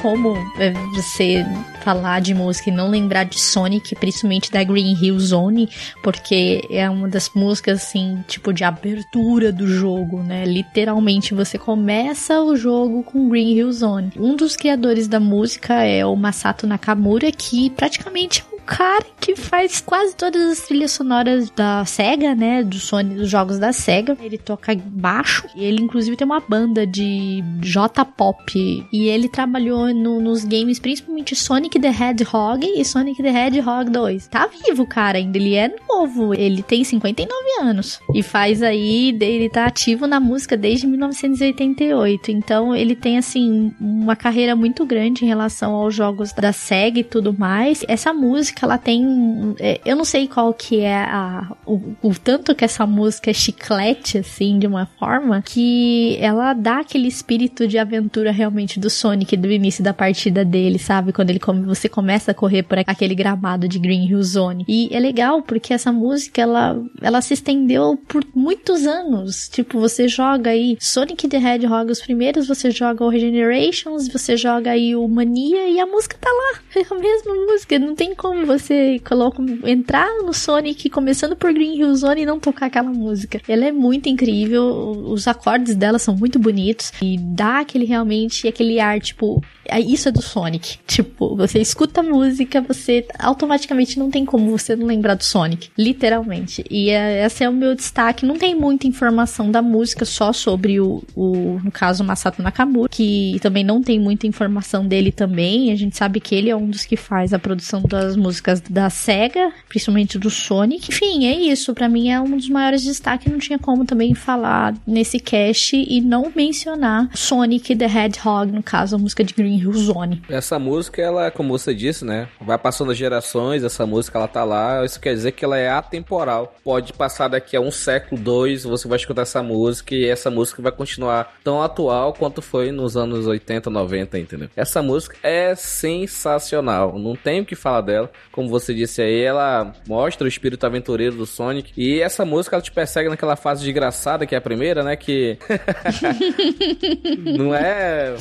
Speaker 1: Como é, você falar de música e não lembrar de Sonic, principalmente da Green Hill Zone, porque é uma das músicas assim, tipo de abertura do jogo, né? Literalmente você começa o jogo com Green Hill Zone. Um dos criadores da música é o Masato Nakamura, que praticamente é cara que faz quase todas as trilhas sonoras da SEGA, né? Do Sony, dos jogos da SEGA. Ele toca baixo e ele, inclusive, tem uma banda de J-pop. E ele trabalhou no- nos games, principalmente Sonic the Hedgehog e Sonic the Hedgehog 2. Tá vivo, cara, ainda. Ele é novo. Ele tem 59 anos. E faz aí, ele tá ativo na música desde 1988. Então, ele tem, assim, uma carreira muito grande em relação aos jogos da SEGA e tudo mais. Essa música, ela tem. é, eu não sei qual que é a, o, o tanto que essa música é chiclete, assim, de uma forma, que ela dá aquele espírito de aventura realmente do Sonic do início da partida dele, sabe? Quando ele come, você começa a correr por aquele gramado de Green Hill Zone. E é legal porque essa música, ela, ela se estendeu por muitos anos. Tipo, você joga aí Sonic the Hedgehog, os primeiros, você joga o Regenerations, você joga aí o Mania e a música tá lá. É a mesma música. Não tem como você coloca, entrar no Sonic começando por Green Hill Zone e não tocar aquela música. Ela é muito incrível, os acordes dela são muito bonitos e dá aquele realmente aquele ar, tipo, é- isso é do Sonic. Tipo, você escuta a música, você automaticamente não tem como você não lembrar do Sonic, literalmente. E é, esse é o meu destaque. Não tem muita informação da música, só sobre o, o no caso, Masato Nakamura, que também não tem muita informação dele também. A gente sabe que ele é um dos que faz a produção das músicas da SEGA, principalmente do Sonic. Enfim, é isso. Pra mim é um dos maiores destaques. Não tinha como também falar nesse cast e não mencionar Sonic the Hedgehog, no caso, a música de Green Hill Zone.
Speaker 2: Essa música, ela, como você disse, né? Vai passando as gerações, essa música ela tá lá. Isso quer dizer que ela é atemporal. Pode passar daqui a um século, dois, você vai escutar essa música e essa música vai continuar tão atual quanto foi nos anos 80, 90, entendeu? Essa música é sensacional. Não tem o que falar dela. Como você disse aí, ela mostra o espírito aventureiro do Sonic. E essa música ela te persegue naquela fase desgraçada que é a primeira, né? Que não é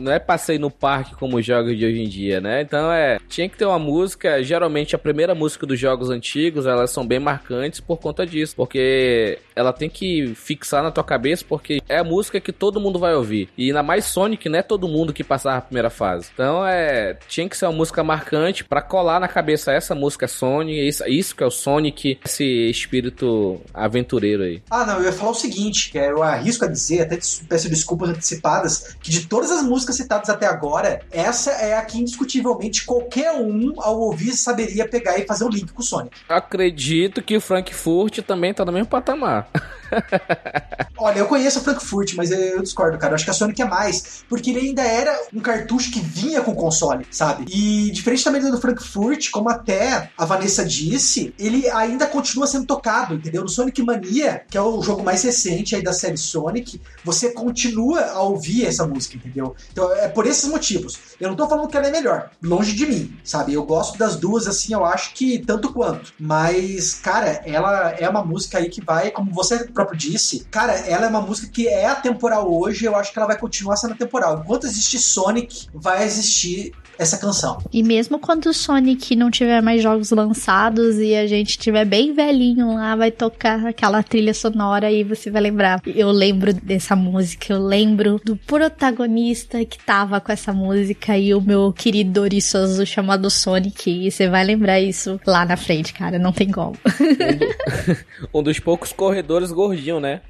Speaker 2: não é passeio no parque como os jogos de hoje em dia, né? Então é, tinha que ter uma música, geralmente a primeira música dos jogos antigos, elas são bem marcantes por conta disso, porque ela tem que fixar na tua cabeça porque é a música que todo mundo vai ouvir. E ainda mais Sonic, não é todo mundo que passava a primeira fase. Então é, tinha que ser uma música marcante pra colar na cabeça essa música é Sonic, isso, isso que é o Sonic, esse espírito aventureiro aí.
Speaker 3: Ah, não, eu ia falar o seguinte, que eu arrisco a dizer, até peço desculpas antecipadas, que de todas as músicas citadas até agora, essa é a que indiscutivelmente qualquer um, ao ouvir, saberia pegar e fazer o link com o Sonic.
Speaker 2: Acredito que o Frankfurt também tá no mesmo patamar.
Speaker 3: Olha, eu conheço a Frankfurt, mas eu discordo, cara. Eu acho que a Sonic é mais, porque ele ainda era um cartucho que vinha com console, sabe? E diferente também do Frankfurt, como até a Vanessa disse, ele ainda continua sendo tocado, entendeu? No Sonic Mania, que é o jogo mais recente aí da série Sonic, você continua a ouvir essa música, entendeu? Então é por esses motivos. Eu não tô falando que ela é melhor, longe de mim, sabe? Eu gosto das duas, assim, eu acho que tanto quanto. Mas, cara, ela é uma música aí que vai, como você próprio disse, cara, ela é uma música que é atemporal hoje, eu acho que ela vai continuar sendo atemporal. Enquanto existe Sonic, vai existir essa canção.
Speaker 1: E mesmo quando o Sonic não tiver mais jogos lançados e a gente tiver bem velhinho lá, vai tocar aquela trilha sonora e você vai lembrar. Eu lembro dessa música, eu lembro do protagonista que tava com essa música e o meu querido ouriçoso chamado Sonic. E você vai lembrar isso lá na frente, cara, não tem como.
Speaker 2: Um dos poucos corredores gordinho, né?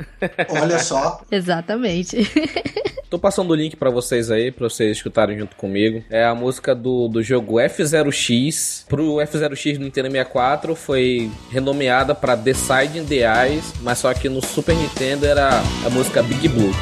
Speaker 3: Olha só.
Speaker 1: Exatamente.
Speaker 2: Tô passando o link pra vocês aí, pra vocês escutarem junto comigo. É a música do, do jogo F0X. Pro F0X no Nintendo 64 foi renomeada pra Decide in the Eyes, mas só que no Super Nintendo era a música Big Blue.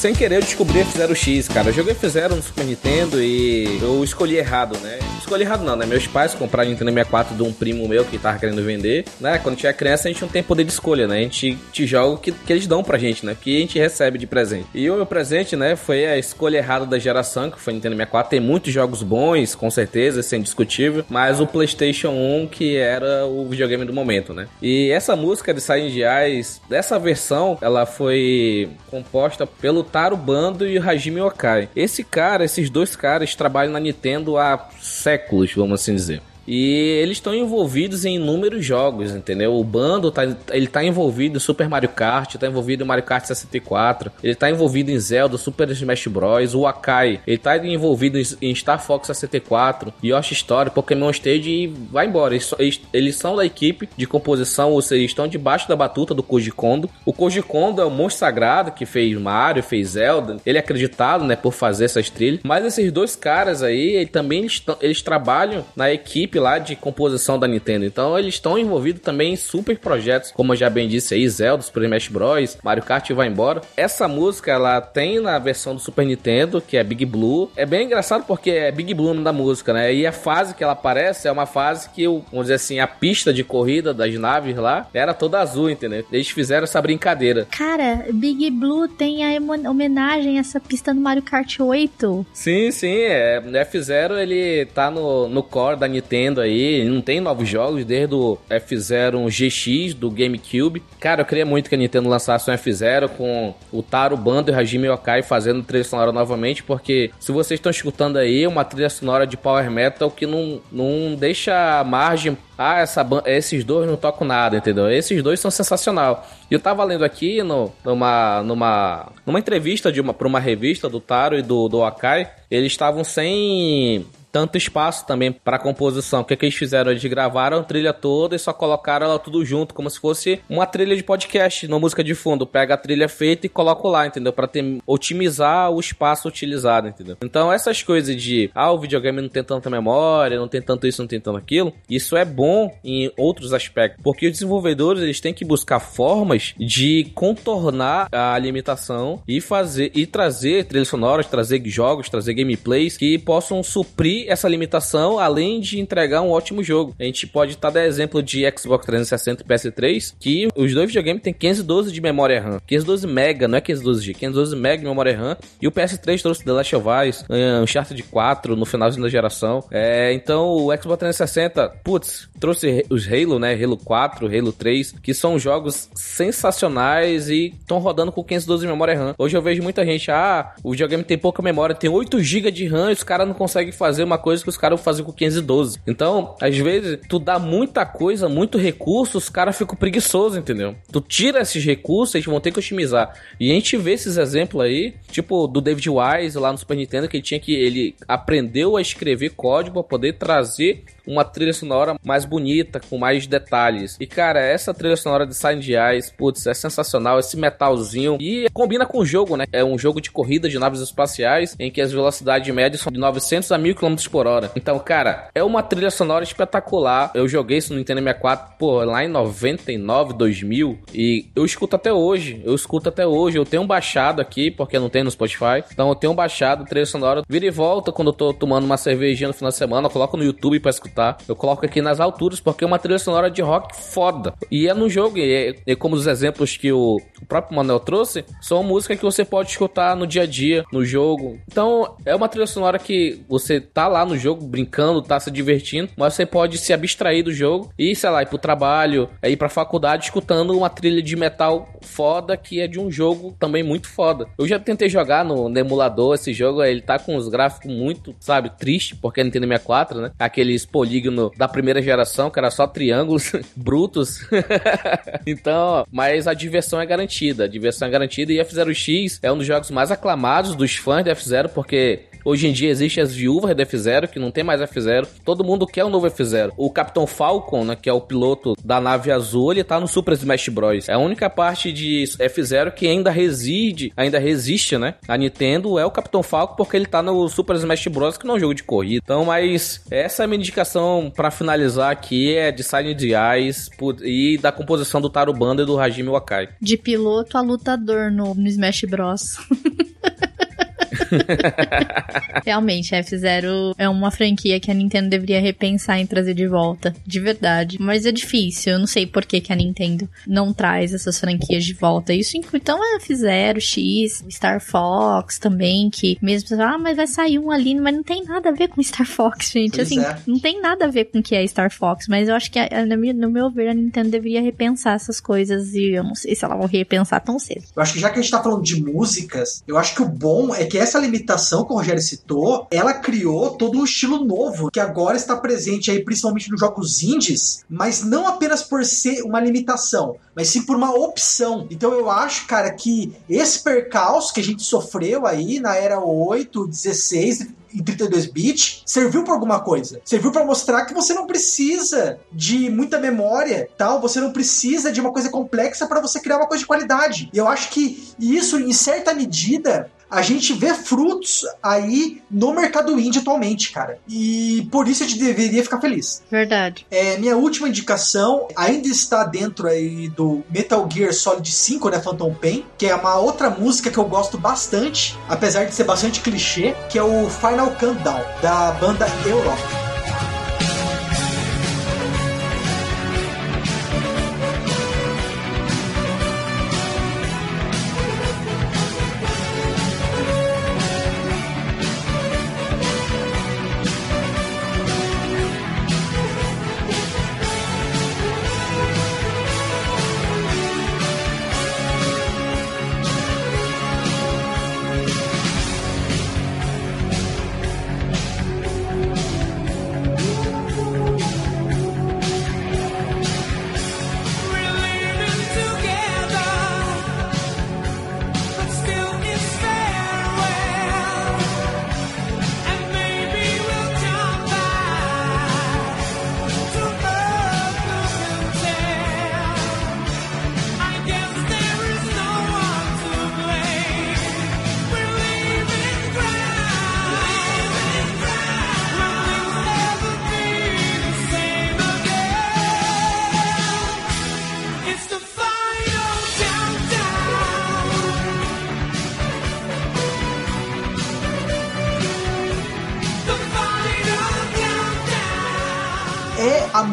Speaker 2: Sem querer eu descobri F0X, cara. Eu joguei F0 no Super Nintendo e eu escolhi errado, né? Escolhi errado não, né? Meus pais compraram Nintendo 64 de um primo meu que tava querendo vender, né? Quando tinha criança a gente não tem poder de escolha, né? A gente te joga o que, que eles dão pra gente, né? Que a gente recebe de presente. E o meu presente, né, foi a escolha errada da geração, que foi Nintendo 64. Tem muitos jogos bons, com certeza, isso é indiscutível, mas o PlayStation 1 que era o videogame do momento, né? E essa música de Silent Eyes, dessa versão, ela foi composta pelo Taro Bando e o Hajime Okai. Esse cara, esses dois caras trabalham na Nintendo há séculos, vamos assim dizer. E eles estão envolvidos em inúmeros jogos, entendeu? O Bando tá, ele tá envolvido em Super Mario Kart, tá envolvido em Mario Kart 64, ele tá envolvido em Zelda, Super Smash Bros, o Akai, ele tá envolvido em, Star Fox 64, Yoshi Story, Pokémon Stage e vai embora. Eles, eles, eles são da equipe de composição, ou seja, estão debaixo da batuta do Koji Kondo. O Koji Kondo é o monstro sagrado que fez Mario, fez Zelda. Ele é acreditado, né, por fazer essas trilhas. Mas esses dois caras aí, ele, também eles, eles trabalham na equipe lá de composição da Nintendo. Então eles estão envolvidos também em super projetos, como eu já bem disse aí, Zelda, Super Smash Bros, Mario Kart e vai embora. Essa música ela tem na versão do Super Nintendo, que é Big Blue. É bem engraçado porque é Big Blue o nome da música, né? E a fase que ela aparece é uma fase que, vamos dizer assim, a pista de corrida das naves lá era toda azul, entendeu? Eles fizeram essa brincadeira.
Speaker 1: Cara, Big Blue tem a homenagem a essa pista no Mario Kart 8.
Speaker 2: Sim, sim, é. O F0 ele tá no, no core da Nintendo aí, não tem novos jogos desde o F0 GX do GameCube. Cara, eu queria muito que a Nintendo lançasse um F0 com o Taro Bando e o Hajime Yokai fazendo trilha sonora novamente, porque se vocês estão escutando aí uma trilha sonora de Power Metal que não, não deixa margem ah, essa esses dois não tocam nada, entendeu? Esses dois são sensacional. E eu tava lendo aqui no, numa, numa, numa entrevista de uma, pra uma revista do Taro e do, do Akai, eles estavam sem tanto espaço também para composição. O que, que eles fizeram? Eles gravaram a trilha toda e só colocaram ela tudo junto, como se fosse uma trilha de podcast, uma música de fundo. Pega a trilha feita e coloca lá, entendeu? Para otimizar o espaço utilizado, entendeu? Então essas coisas de ah, o videogame não tem tanta memória, não tem tanto isso, não tem tanto aquilo, isso é bom em outros aspectos, porque os desenvolvedores eles têm que buscar formas de contornar a limitação e fazer e trazer trilhas sonoras, trazer jogos, trazer gameplays que possam suprir essa limitação, além de entregar um ótimo jogo. A gente pode estar tá, exemplo de Xbox 360 e PS3, que os dois videogames têm 512 de memória RAM. 512 mega, não é 512G, 512 mega de memória RAM. E o PS3 trouxe The Last of Us, um, Uncharted 4 no finalzinho da geração. É, então o Xbox 360, putz, trouxe os Halo, né? Halo 4, Halo 3, que são jogos sensacionais e estão rodando com 512 de memória RAM. Hoje eu vejo muita gente, ah, o videogame tem pouca memória, tem 8 GB de RAM e os caras não conseguem fazer uma coisa que os caras fazem com 512. Então, às vezes, tu dá muita coisa, muito recurso, os caras ficam preguiçosos, entendeu? Tu tira esses recursos, eles vão ter que otimizar. E a gente vê esses exemplos aí, tipo do David Wise lá no Super Nintendo, que ele tinha que ele aprendeu a escrever código para poder trazer uma trilha sonora mais bonita, com mais detalhes. E cara, essa trilha sonora de Silent Eyes, putz, é sensacional, esse metalzinho. E combina com o jogo, né? É um jogo de corrida de naves espaciais, em que as velocidades médias são de 900 a 1000 km por hora. Então, cara, é uma trilha sonora espetacular. Eu joguei isso no Nintendo 64, pô, lá em 99, 2000, e eu escuto até hoje. Eu escuto até hoje. Eu tenho baixado aqui, porque não tem no Spotify. Então, eu tenho baixado trilha sonora. Vira e volta quando eu tô tomando uma cervejinha no final de semana, eu coloco no YouTube pra escutar? Eu coloco aqui nas alturas porque é uma trilha sonora de rock foda. E é no jogo, e, é, e como os exemplos que o, o próprio Manuel trouxe, são músicas que você pode escutar no dia a dia, no jogo. Então, é uma trilha sonora que você tá lá no jogo brincando, tá se divertindo, mas você pode se abstrair do jogo e, sei lá, ir pro trabalho, ir pra faculdade escutando uma trilha de metal foda que é de um jogo também muito foda. Eu já tentei jogar no, no emulador esse jogo, ele tá com os gráficos muito, sabe, triste, porque é Nintendo 64, né? Aqueles polígono da primeira geração, que era só triângulos brutos. então, mas a diversão é garantida. A diversão é garantida e F0X é um dos jogos mais aclamados dos fãs de F0, porque Hoje em dia existe as viúvas do F0, que não tem mais F0. Todo mundo quer um novo F0. O Capitão Falcon, né, que é o piloto da nave azul, ele tá no Super Smash Bros. É a única parte de F0 que ainda reside, ainda resiste, né? A Nintendo é o Capitão Falcon porque ele tá no Super Smash Bros, que não é um jogo de corrida. Então, mas essa é a minha indicação para finalizar aqui é de Silent Eyes e da composição do Taro Banda e do Hajime Wakai.
Speaker 1: De piloto a lutador no, no Smash Bros. Realmente, F-Zero é uma franquia que a Nintendo deveria repensar em trazer de volta. De verdade. Mas é difícil. Eu não sei por que, que a Nintendo não traz essas franquias de volta. Isso inclui, então, é F-Zero, X, Star Fox também, que mesmo você ah, mas vai sair um ali, mas não tem nada a ver com Star Fox, gente. Pois assim, é. não tem nada a ver com o que é Star Fox, mas eu acho que, no meu ver, a Nintendo deveria repensar essas coisas e eu não sei se ela vai repensar tão cedo.
Speaker 3: Eu acho que já que a gente tá falando de músicas, eu acho que o bom é que essa limitação que o Rogério citou, ela criou todo um estilo novo que agora está presente aí principalmente nos jogos indies, mas não apenas por ser uma limitação, mas sim por uma opção. Então eu acho, cara, que esse percalço que a gente sofreu aí na era 8, 16, em 32 bits serviu para alguma coisa. Serviu para mostrar que você não precisa de muita memória, tal, você não precisa de uma coisa complexa para você criar uma coisa de qualidade. E eu acho que isso em certa medida a gente vê frutos aí no mercado indie atualmente, cara. E por isso a gente deveria ficar feliz.
Speaker 1: Verdade.
Speaker 3: É, minha última indicação ainda está dentro aí do Metal Gear Solid 5, né, Phantom Pain, que é uma outra música que eu gosto bastante, apesar de ser bastante clichê, que é o Final Countdown, da banda Europa.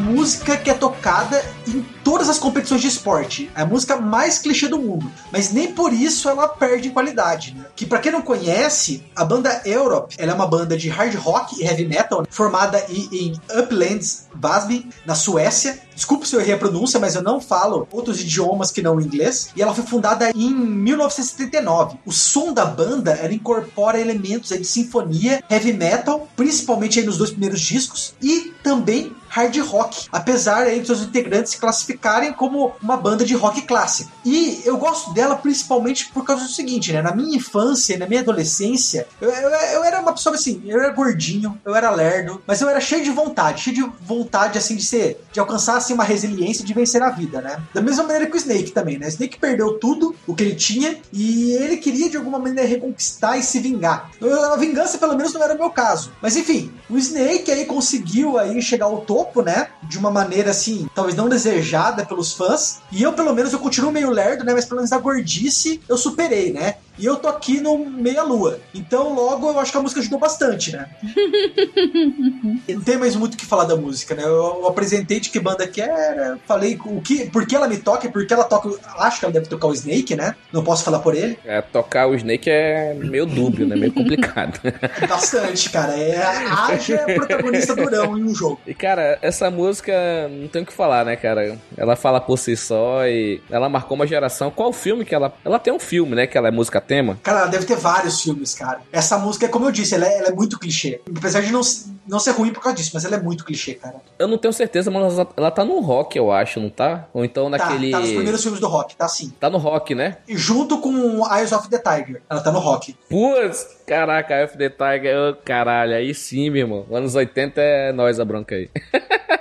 Speaker 3: Música que é tocada em todas as competições de esporte. É a música mais clichê do mundo. Mas nem por isso ela perde em qualidade, né? Que pra quem não conhece, a banda Europe, ela é uma banda de hard rock e heavy metal, formada em, Uplands Vasby, na Suécia. Desculpe se eu errei a pronúncia, mas eu não falo outros idiomas que não o inglês. E ela foi fundada em 1979. O som da banda ela incorpora elementos de sinfonia, heavy metal, principalmente nos dois primeiros discos, e também hard rock, apesar aí dos seus integrantes se classificarem como uma banda de rock clássico. E eu gosto dela principalmente por causa do seguinte, né? Na minha infância na minha adolescência, eu, eu, eu, era uma pessoa assim, eu era gordinho, eu era lerdo, mas eu era cheio de vontade, cheio de vontade assim de ser, de alcançar assim uma resiliência de vencer a vida, né? Da mesma maneira que o Snake também, né? O Snake perdeu tudo o que ele tinha e ele queria de alguma maneira reconquistar e se vingar. A vingança pelo menos não era o meu caso. Mas enfim, o Snake aí conseguiu aí chegar ao topo né? De uma maneira assim, talvez não desejada pelos fãs. E eu, pelo menos, eu continuo meio lerdo, né? Mas pelo menos a gordice eu superei, né? E eu tô aqui no meia-lua. Então, logo, eu acho que a música ajudou bastante, né? não tem mais muito o que falar da música, né? Eu, eu apresentei de que banda que era, falei o que, por que ela me toca e por que ela toca. Acho que ela deve tocar o Snake, né? Não posso falar por ele.
Speaker 2: É, tocar o Snake é meio dúbio, né? Meio complicado.
Speaker 3: Bastante, cara. É, haja protagonista durão em um jogo.
Speaker 2: E, cara, essa música não tem o que falar, né, cara? Ela fala por si só e ela marcou uma geração. Qual filme que ela. Ela tem um filme, né? Que ela é música tema.
Speaker 3: Cara, deve ter vários filmes, cara. Essa música, como eu disse, ela é, ela é muito clichê. Apesar de não, não ser ruim por causa disso, mas ela é muito clichê, cara.
Speaker 2: Eu não tenho certeza, mas ela, ela tá no rock, eu acho, não tá? Ou então naquele.
Speaker 3: Tá, tá nos primeiros filmes do rock, tá sim.
Speaker 2: Tá no rock, né?
Speaker 3: E junto com Eyes of the Tiger. Ela tá no rock.
Speaker 2: Putz, caraca, Eyes of the Tiger, oh, caralho, aí sim, meu irmão. Anos 80 é nós a bronca aí.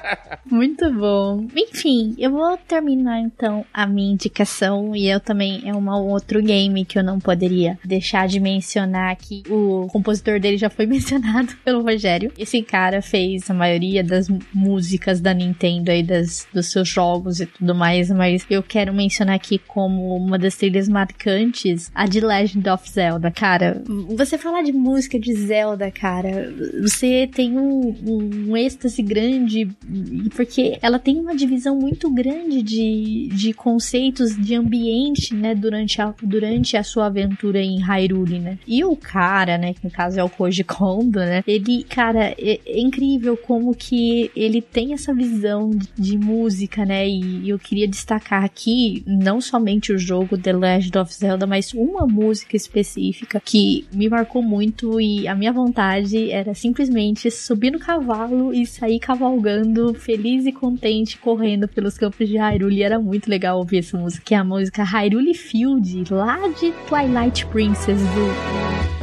Speaker 1: Muito bom. Enfim, eu vou terminar então a minha indicação e eu também é um outro game que eu não poderia deixar de mencionar aqui. O compositor dele já foi mencionado pelo Rogério. Esse cara fez a maioria das músicas da Nintendo aí das, dos seus jogos e tudo mais, mas eu quero mencionar aqui como uma das trilhas marcantes a de Legend of Zelda. Cara, você falar de música de Zelda, cara, você tem um, um êxtase grande porque ela tem uma divisão muito grande de, de conceitos de ambiente, né, durante a, durante a sua aventura em Hyrule, né? E o cara, né, que no caso é o Koji Kondo, né, ele, cara, é, é incrível como que ele tem essa visão de, de música, né, e eu queria destacar aqui não somente o jogo The Legend of Zelda, mas uma música específica que me marcou muito e a minha vontade era simplesmente subir no cavalo e sair cavalgando feliz e contente correndo pelos campos de Hyrule. Era muito legal ouvir essa música, que é a música Hyrule Field, lá de Twilight Princess do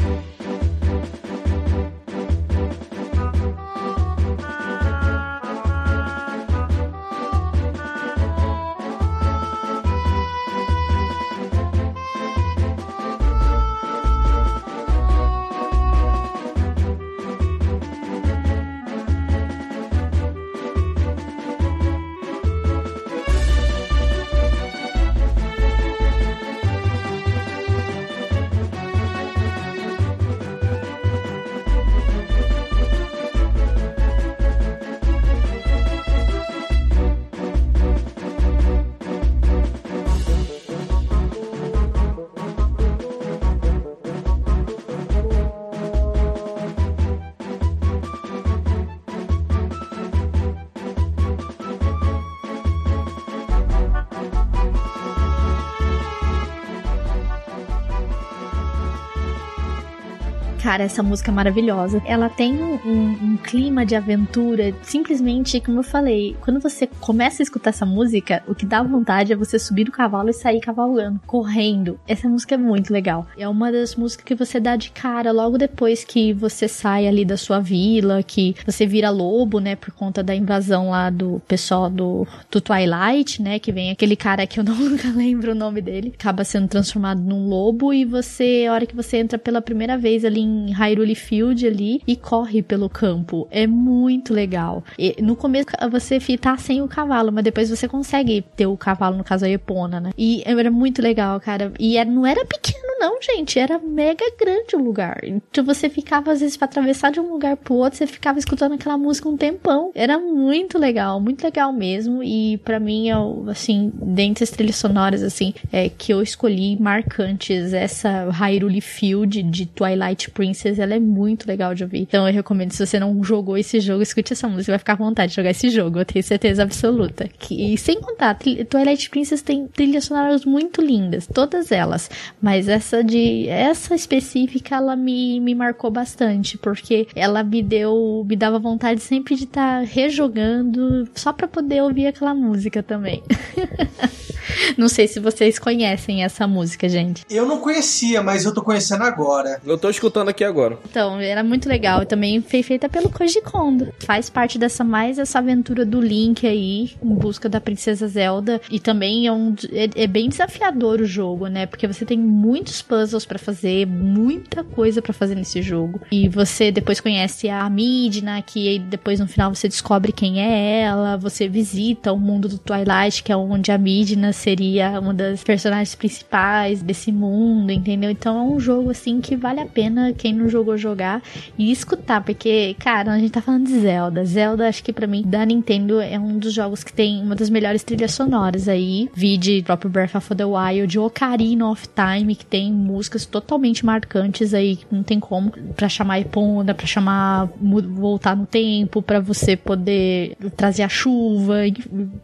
Speaker 1: Cara, essa música é maravilhosa. Ela tem um, um, clima de aventura, simplesmente, como eu falei, quando você começa a escutar essa música, o que dá vontade é você subir no cavalo e sair cavalgando, correndo. Essa música é muito legal. É uma das músicas que você dá de cara logo depois que você sai ali da sua vila, que você vira lobo, né, por conta da invasão lá do pessoal do, do Twilight, né, que vem aquele cara que eu nunca lembro o nome dele, acaba sendo transformado num lobo e você, a hora que você entra pela primeira vez ali em Hyrule Field ali e corre pelo campo. É muito legal. E no começo você tá sem o cavalo, mas depois você consegue ter o cavalo, no caso a Epona, né? E era muito legal, cara. E era, não era pequeno, não, gente, era mega grande o lugar. Então você ficava, às vezes, pra atravessar de um lugar pro outro, você ficava escutando aquela música um tempão. Era muito legal, muito legal mesmo. E para mim, eu, assim, dentre as trilhas sonoras, assim, é, que eu escolhi marcantes, essa Hyrule Field de Twilight Princess, ela é muito legal de ouvir. Então eu recomendo, se você não jogou esse jogo, escute essa música, você vai ficar com vontade de jogar esse jogo, eu tenho certeza absoluta. Que, e sem contar, Twilight Princess tem trilhas sonoras muito lindas, todas elas. Mas essa de. Essa específica, ela me, me marcou bastante, porque ela me deu. me dava vontade sempre de estar tá rejogando só pra poder ouvir aquela música também. não sei se vocês conhecem essa música, gente.
Speaker 3: Eu não conhecia, mas eu tô conhecendo agora.
Speaker 2: Eu tô escutando aqui agora.
Speaker 1: Então, era muito legal. Também foi feita pelo Koji Kondo. Faz parte dessa mais essa aventura do Link aí, em busca da Princesa Zelda. E também é, um, é, é bem desafiador o jogo, né? Porque você tem muitos puzzles para fazer, muita coisa para fazer nesse jogo. E você depois conhece a Midna, que depois no final você descobre quem é ela. Você visita o mundo do Twilight, que é onde a Midna seria uma das personagens principais desse mundo, entendeu? Então é um jogo assim que vale a pena quem não jogou jogar e escutar, porque, cara, a gente tá falando de Zelda. Zelda, acho que para mim, da Nintendo, é um dos jogos que tem uma das melhores trilhas sonoras aí. Vide próprio Breath of the Wild, Ocarina of Time, que tem músicas totalmente marcantes aí, que não tem como, para chamar Epona, para chamar voltar no tempo, para você poder trazer a chuva,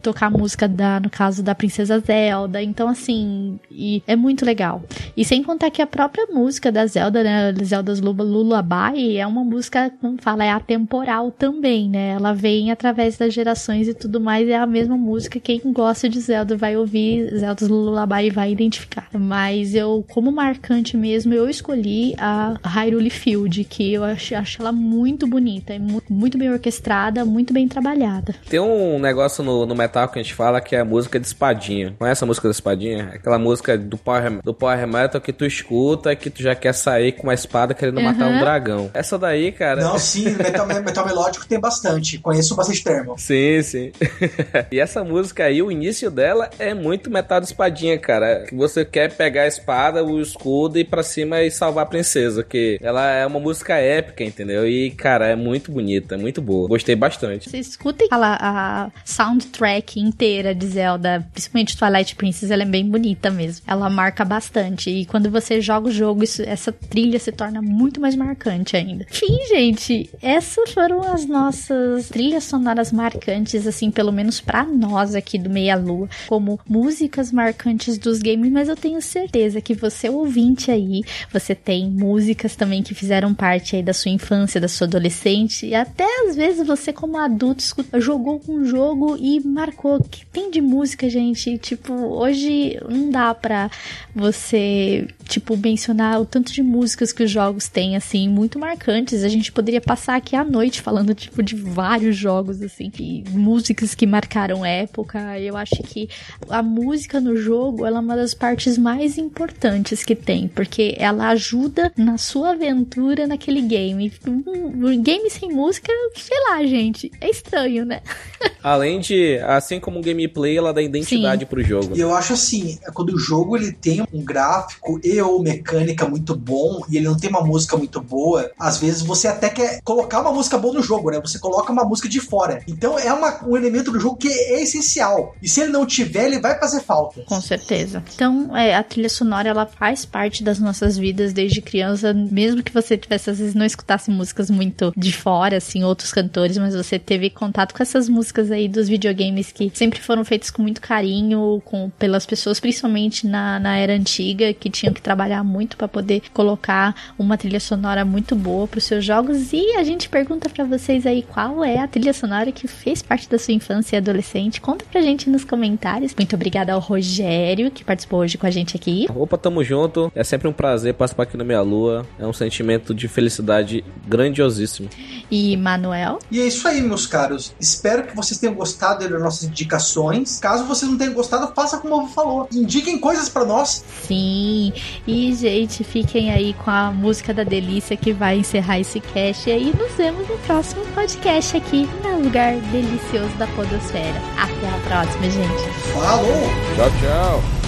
Speaker 1: tocar a música da, no caso da Princesa Zelda. Então, assim, e é muito legal. E sem contar que a própria música da Zelda, né, Zelda's Lullaby, é uma música, como fala, é atemporal também, né? Ela vem através das gerações e tudo mais, é a mesma música. Quem gosta de Zelda vai ouvir Zelda's Lullaby e vai identificar. Mas eu, como marcante mesmo, eu escolhi a Hyrule Field, que eu acho, acho ela muito bonita, é muito bem orquestrada, muito bem trabalhada.
Speaker 2: Tem um negócio no, no metal que a gente fala que é a música de espadinha. Conhece a música da espadinha? Aquela música do power, do power metal que tu escuta que tu já quer sair com uma espada querendo uhum. matar um dragão. Essa daí, cara.
Speaker 3: Não, sim, metal, metal melódico tem bastante. Conheço bastante termo.
Speaker 2: Sim, sim. e essa música aí, o início dela é muito metal de espadinha, cara. Que você quer pegar a espada, o escudo e ir pra cima e salvar a princesa. Que ela é uma música épica, entendeu? E, cara, é muito bonita, muito boa. Gostei bastante.
Speaker 1: Você escuta a, a soundtrack inteira de Zelda, principalmente Twilight Princess, ela é bem bonita mesmo. Ela marca bastante. E quando você joga o jogo, isso, essa trilha se torna muito mais marcante ainda. Enfim, gente, essas foram as nossas trilhas sonoras marcantes, assim, pelo menos para nós aqui do Meia Lua, como músicas marcantes dos games, mas eu tenho certeza que você ouvinte aí, você tem músicas também que fizeram parte aí da sua infância, da sua adolescente, e até às vezes você como adulto jogou um jogo e marcou. Que tem de música, gente? Tipo, hoje não dá pra você, tipo, mencionar o tanto de músicas que os jogos têm, assim, muito marcantes. A gente poderia passar aqui à noite falando, tipo, de vários jogos, assim, e músicas que marcaram época. Eu acho que a música no jogo, ela é uma das partes mais importantes que tem, porque ela ajuda na sua aventura naquele game. Um game sem música, sei lá, gente, é estranho, né?
Speaker 2: Além de, assim como o gameplay, ela dá identidade Sim. pro jogo.
Speaker 3: E eu acho assim, quando o jogo ele tem um gráfico e ou mecânica muito bom e ele não tem uma música muito boa, às vezes você até quer colocar uma música boa no jogo, né? Você coloca uma música de fora. Então é uma, um elemento do jogo que é essencial. E se ele não tiver, ele vai fazer falta.
Speaker 1: Com certeza. Então, é, a trilha sonora ela faz parte das nossas vidas desde criança, mesmo que você tivesse às vezes não escutasse músicas muito de fora, assim, outros cantores, mas você teve contato com essas músicas aí dos videogames que sempre foram feitas com muito carinho, com pelas pessoas, principalmente na, na era antiga, que tinham que trabalhar muito para poder colocar uma trilha sonora muito boa para os seus jogos. E a gente pergunta para vocês aí qual é a trilha sonora que fez parte da sua infância e adolescente. Conta pra gente nos comentários. Muito obrigada ao Rogério que participou hoje com a gente aqui.
Speaker 2: Opa, tamo junto. É sempre um prazer participar aqui na Minha Lua. É um sentimento de felicidade grandiosíssimo.
Speaker 1: E Manuel?
Speaker 3: E é isso aí, meus caros. Espero que vocês tenham gostado das nossas indicações. Caso vocês não tenham gostado, faça como o falou. Indiquem coisas para nós.
Speaker 1: Sim. E, gente, fiquem aí com a música da delícia que vai encerrar esse cast. E aí nos vemos no próximo podcast aqui no lugar delicioso da Podosfera. Até a próxima, gente.
Speaker 3: Falou!
Speaker 2: Tchau, tchau.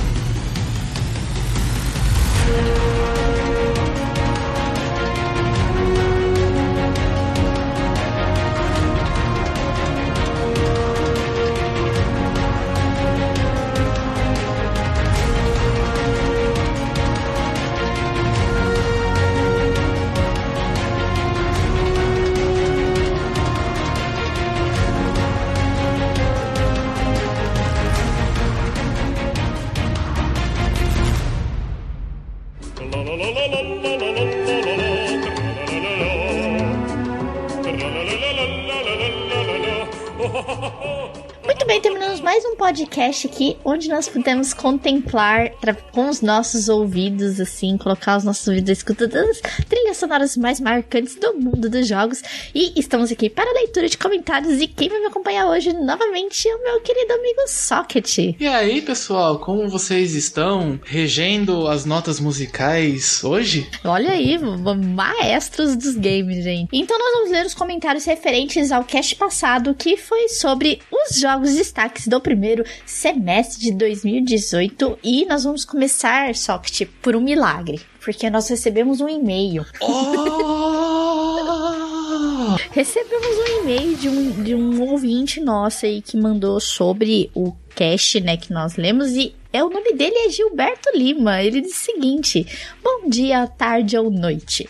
Speaker 1: Podcast aqui onde nós pudemos contemplar tra- com os nossos ouvidos, assim, colocar os nossos ouvidos escutando as trilhas sonoras mais marcantes do mundo dos jogos. E estamos aqui para a leitura de comentários. E quem vai me acompanhar hoje novamente é o meu querido amigo Socket.
Speaker 4: E aí, pessoal, como vocês estão regendo as notas musicais hoje?
Speaker 1: Olha aí, ma- maestros dos games, gente. Então nós vamos ler os comentários referentes ao cast passado, que foi sobre os jogos destaques do primeiro semestre de 2018. E nós vamos começar, Socket, por um milagre. Porque nós recebemos um e-mail.
Speaker 4: Oh!
Speaker 1: Recebemos um e-mail de um, de um ouvinte nosso aí que mandou sobre o cast, né, que nós lemos e é o nome dele é Gilberto Lima. Ele diz o seguinte: Bom dia, tarde ou noite.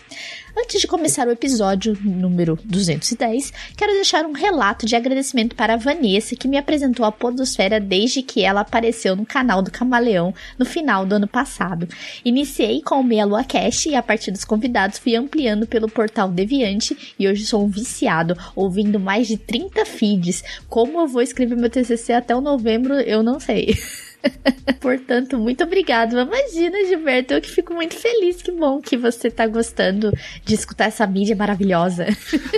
Speaker 1: Antes de começar o episódio número 210, quero deixar um relato de agradecimento para a Vanessa, que me apresentou a Podosfera desde que ela apareceu no canal do Camaleão no final do ano passado. Iniciei com o Meia Lua Cast e a partir dos convidados fui ampliando pelo portal Deviante e hoje sou um viciado, ouvindo mais de 30 feeds. Como eu vou escrever meu TCC até o novembro, eu não sei. Portanto, muito obrigado. Imagina, Gilberto, eu que fico muito feliz. Que bom que você tá gostando de escutar essa mídia maravilhosa.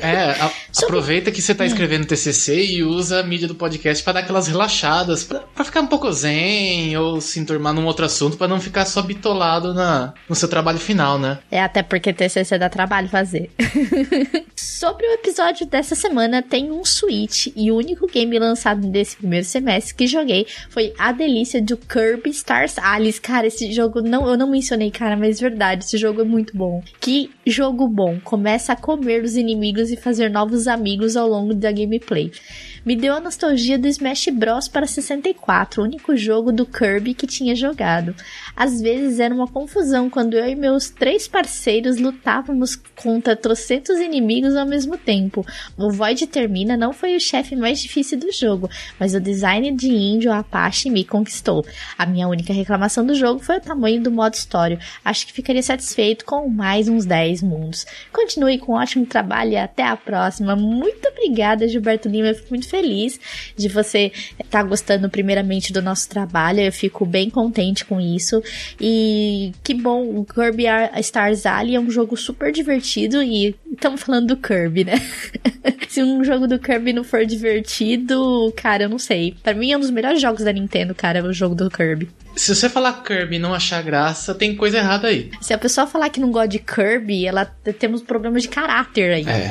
Speaker 4: É, a- aproveita que você tá escrevendo TCC e usa a mídia do podcast pra dar aquelas relaxadas, pra, pra ficar um pouco zen ou se enturmar num outro assunto pra não ficar só bitolado na, no seu trabalho final, né?
Speaker 1: É até porque TCC dá trabalho fazer. Sobre o episódio dessa semana, tem um Switch e o único game lançado desse primeiro semestre que joguei foi A Delícia do Kirby Stars Alice. Cara, esse jogo não, eu não mencionei, cara, mas verdade, esse jogo é muito bom. Que jogo bom! Começa a comer os inimigos e fazer novos amigos ao longo da gameplay. Me deu a nostalgia do Smash Bros para 64, o único jogo do Kirby que tinha jogado. Às vezes era uma confusão quando eu e meus três parceiros lutávamos contra trocentos inimigos ao mesmo tempo. O Void Termina não foi o chefe mais difícil do jogo, mas o design de índio Apache me conquistou. A minha única reclamação do jogo foi o tamanho do modo história. Acho que ficaria satisfeito com mais uns 10 mundos. Continue com um ótimo trabalho e até a próxima. Muito obrigada, Gilberto Lima. Eu fico muito feliz de você estar gostando primeiramente do nosso trabalho. Eu fico bem contente com isso. E que bom, o Kirby Ar- Stars Alley é um jogo super divertido e estamos falando do Kirby, né? Se um jogo do Kirby não for divertido, cara, eu não sei. Pra mim é um dos melhores jogos da Nintendo, cara, o jogo do Kirby.
Speaker 4: Se você falar Kirby e não achar graça, tem coisa errada aí.
Speaker 1: Se a pessoa falar que não gosta de Kirby, ela temos problemas de caráter aí.
Speaker 4: É.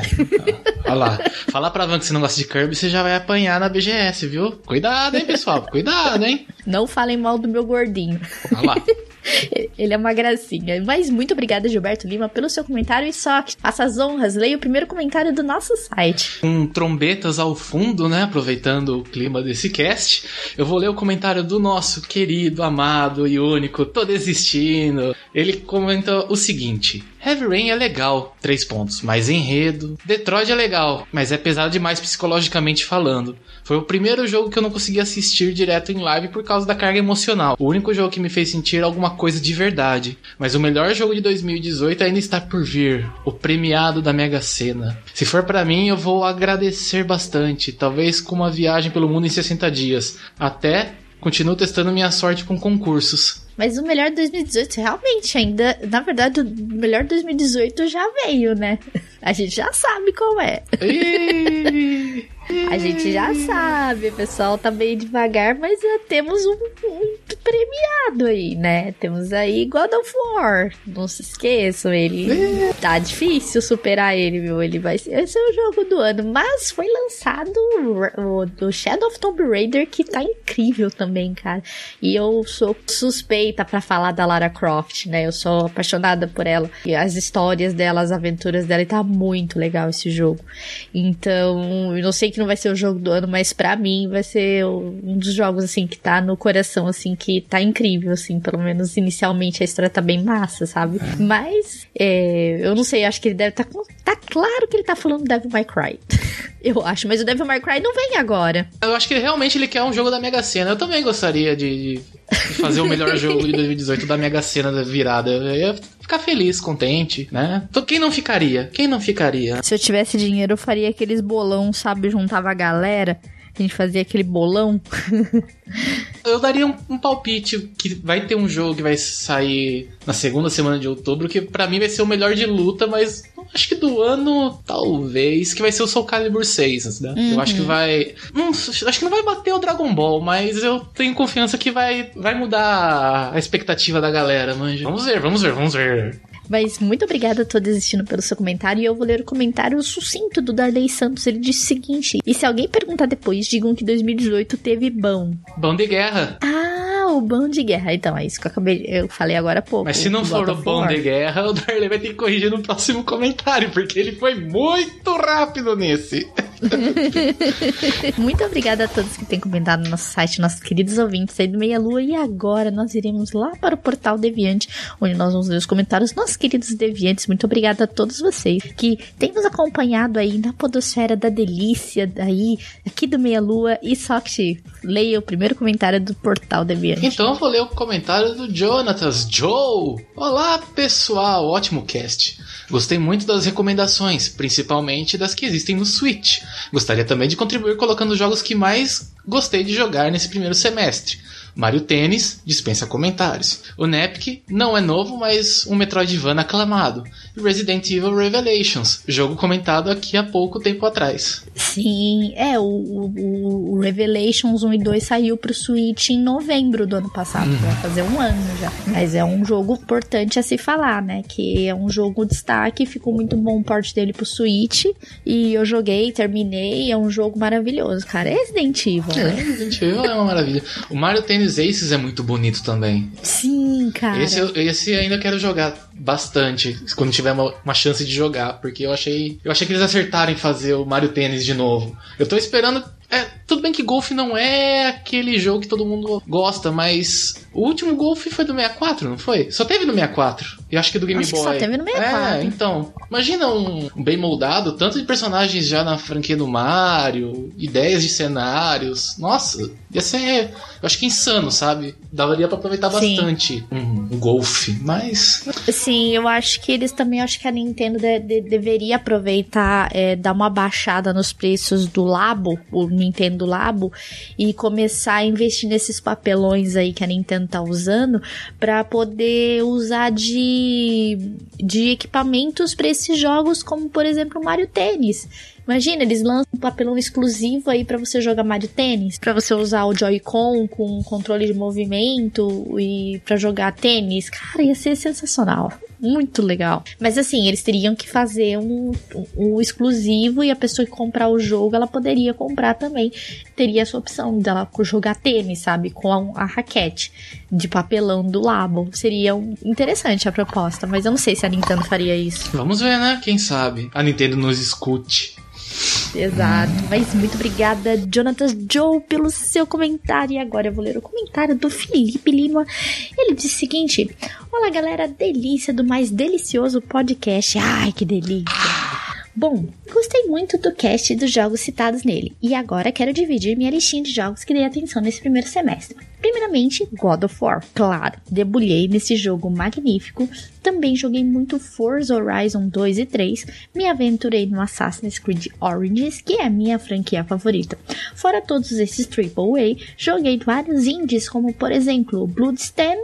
Speaker 4: Olha lá. Falar pra Van que você não gosta de Kirby, você já vai apanhar na BGS, viu? Cuidado, hein, pessoal? Cuidado, hein?
Speaker 1: Não falem mal do meu gordinho.
Speaker 4: Olha lá.
Speaker 1: Ele é uma gracinha. Mas muito obrigada, Gilberto Lima, pelo seu comentário e só faça as honras. Leia o primeiro comentário do nosso site.
Speaker 4: com trombetas ao fundo, né? Aproveitando o clima desse cast, eu vou ler o comentário do nosso querido, amado e único, tô desistindo. Ele comenta o seguinte: Heavy Rain é legal, três pontos, mas enredo. Detroit é legal, mas é pesado demais psicologicamente falando. Foi o primeiro jogo que eu não consegui assistir direto em live por causa da carga emocional. O único jogo que me fez sentir alguma coisa de verdade. Mas o melhor jogo de 2018 ainda está por vir, o premiado da Mega Sena. Se for pra mim, eu vou agradecer bastante, talvez com uma viagem pelo mundo em 60 dias. Até continuo testando minha sorte com concursos.
Speaker 1: Mas o melhor 2018 realmente ainda. Na verdade, o melhor 2018 já veio, né? A gente já sabe qual é. A gente já sabe, o pessoal tá meio devagar, mas já temos um, um premiado aí, né? Temos aí God of War. Não se esqueçam, ele. Tá difícil superar ele, viu? Ele vai ser. Esse é o jogo do ano. Mas foi lançado o, o, o Shadow of Tomb Raider, que tá incrível também, cara. E eu sou suspeita pra falar da Lara Croft, né? Eu sou apaixonada por ela. E as histórias dela, as aventuras dela, e tá muito legal esse jogo. Então, eu não sei que não vai ser o jogo do ano, mas pra mim vai ser um dos jogos, assim, que tá no coração, assim, que tá incrível, assim, pelo menos inicialmente a história tá bem massa, sabe? Mas, é, eu não sei, acho que ele deve tá com, tá claro que ele tá falando do Devil May Cry. eu acho, mas o Devil May Cry não vem agora.
Speaker 4: Eu acho que realmente ele quer um jogo da Mega Sena. Eu também gostaria de, de fazer o melhor jogo de 2018 da Mega Sena da virada. Eu ia ficar feliz, contente, né? Então, quem não ficaria? Quem não ficaria?
Speaker 1: Se eu tivesse dinheiro, eu faria aqueles bolão, sabe? Juntava a galera A gente fazia aquele bolão.
Speaker 4: Eu daria um, um palpite que vai ter um jogo que vai sair na segunda semana de outubro, que pra mim vai ser o melhor de luta, mas acho que do ano, talvez, que vai ser o Soul Calibur 6, né? Eu acho que vai. Hum, acho que não vai bater o Dragon Ball, mas eu tenho confiança que vai, vai mudar a expectativa da galera, manja. Vamos ver, vamos ver, vamos ver.
Speaker 1: Mas muito obrigada a todos assistindo pelo seu comentário. E eu vou ler o comentário sucinto do Darley Santos. Ele disse o seguinte: E se alguém perguntar depois, digam que 2018 teve bom.
Speaker 4: Bom de guerra.
Speaker 1: Ah, o bom de guerra. Então, é isso que eu acabei. Eu falei agora há pouco.
Speaker 4: Mas se não for o bom de guerra, o Darley vai ter que corrigir no próximo comentário, porque ele foi muito rápido nesse.
Speaker 1: Muito obrigada a todos que têm comentado no nosso site, nossos queridos ouvintes aí do Meia Lua. E agora nós iremos lá para o portal Deviante, onde nós vamos ler os comentários dos queridos Deviantes. Muito obrigada a todos vocês que têm nos acompanhado aí na Podosfera da Delícia, aí, aqui do Meia Lua. E só que leia o primeiro comentário do portal Deviante.
Speaker 4: Então vou ler o comentário do Jonatas. Joe! Olá, pessoal! Ótimo cast. Gostei muito das recomendações, principalmente das que existem no Switch. Gostaria também de contribuir colocando os jogos que mais gostei de jogar nesse primeiro semestre. Mario Tênis dispensa comentários. O Nepc não é novo, mas um Metroidvania aclamado. Resident Evil Revelations, jogo comentado aqui há pouco tempo atrás.
Speaker 1: Sim, é, o, o- o Revelations 1 e 2 saiu pro Switch em novembro do ano passado, vai fazer um ano já. Mas é um jogo importante a se falar, né? Que é um jogo destaque, ficou muito bom o port dele pro Switch. E eu joguei, terminei, é um jogo maravilhoso, cara. É Resident Evil,
Speaker 4: É,
Speaker 1: né?
Speaker 4: Resident Evil é uma maravilha. O Mario Tennis Aces é muito bonito também.
Speaker 1: Sim, cara.
Speaker 4: Esse, eu- esse ainda quero jogar bastante quando tiver uma, uma chance de jogar, porque eu achei, eu achei que eles acertaram em fazer o Mario Tênis de novo. Eu tô esperando. É, tudo bem que golfe não é aquele jogo que todo mundo gosta, mas o último golfe foi do 64, não foi? Só teve no 64. E acho que do Game
Speaker 1: Acho
Speaker 4: Boy.
Speaker 1: só teve no 64.
Speaker 4: É, então. Imagina um, um bem moldado, tanto de personagens já na franquia do Mario, ideias de cenários. Nossa, ia ser. Eu acho que insano, sabe? Daria pra aproveitar
Speaker 1: Sim.
Speaker 4: bastante um, um golfe, mas.
Speaker 1: Sim, eu acho que eles também, acho que a Nintendo de- de- deveria aproveitar, é, dar uma baixada nos preços do Labo, o Nintendo Labo, e começar a investir nesses papelões aí que a Nintendo tá usando, pra poder usar de, de equipamentos pra esses jogos, como por exemplo o Mario Tênis. Imagina, eles lançam um papelão exclusivo aí pra você jogar Mario Tênis, pra você usar o Joy-Con com controle de movimento e pra jogar tênis. Cara, ia ser sensacional. Muito legal. Mas assim, eles teriam que fazer um, um exclusivo e a pessoa que comprar o jogo, ela poderia comprar também. Teria essa opção dela jogar tênis, sabe? Com a, a raquete de papelão do Labo. Seria um- interessante a proposta, mas eu não sei se a Nintendo faria isso.
Speaker 4: Vamos ver, né? Quem sabe? A Nintendo nos escute.
Speaker 1: Exato. Mas muito obrigada, Jonathan Joe, pelo seu comentário. E agora eu vou ler o comentário do Felipe Lima. Ele disse o seguinte: Olá, galera, delícia do mais delicioso podcast. Ai, que delícia. Bom, gostei muito do cast dos jogos citados nele, e agora quero dividir minha listinha de jogos que dei atenção nesse primeiro semestre. Primeiramente, God of War, claro, debulhei nesse jogo magnífico. Também joguei muito Forza Horizon 2 e 3, me aventurei no Assassin's Creed Origins, que é a minha franquia favorita. Fora todos esses AAA, joguei vários indies, como por exemplo Bloodstain,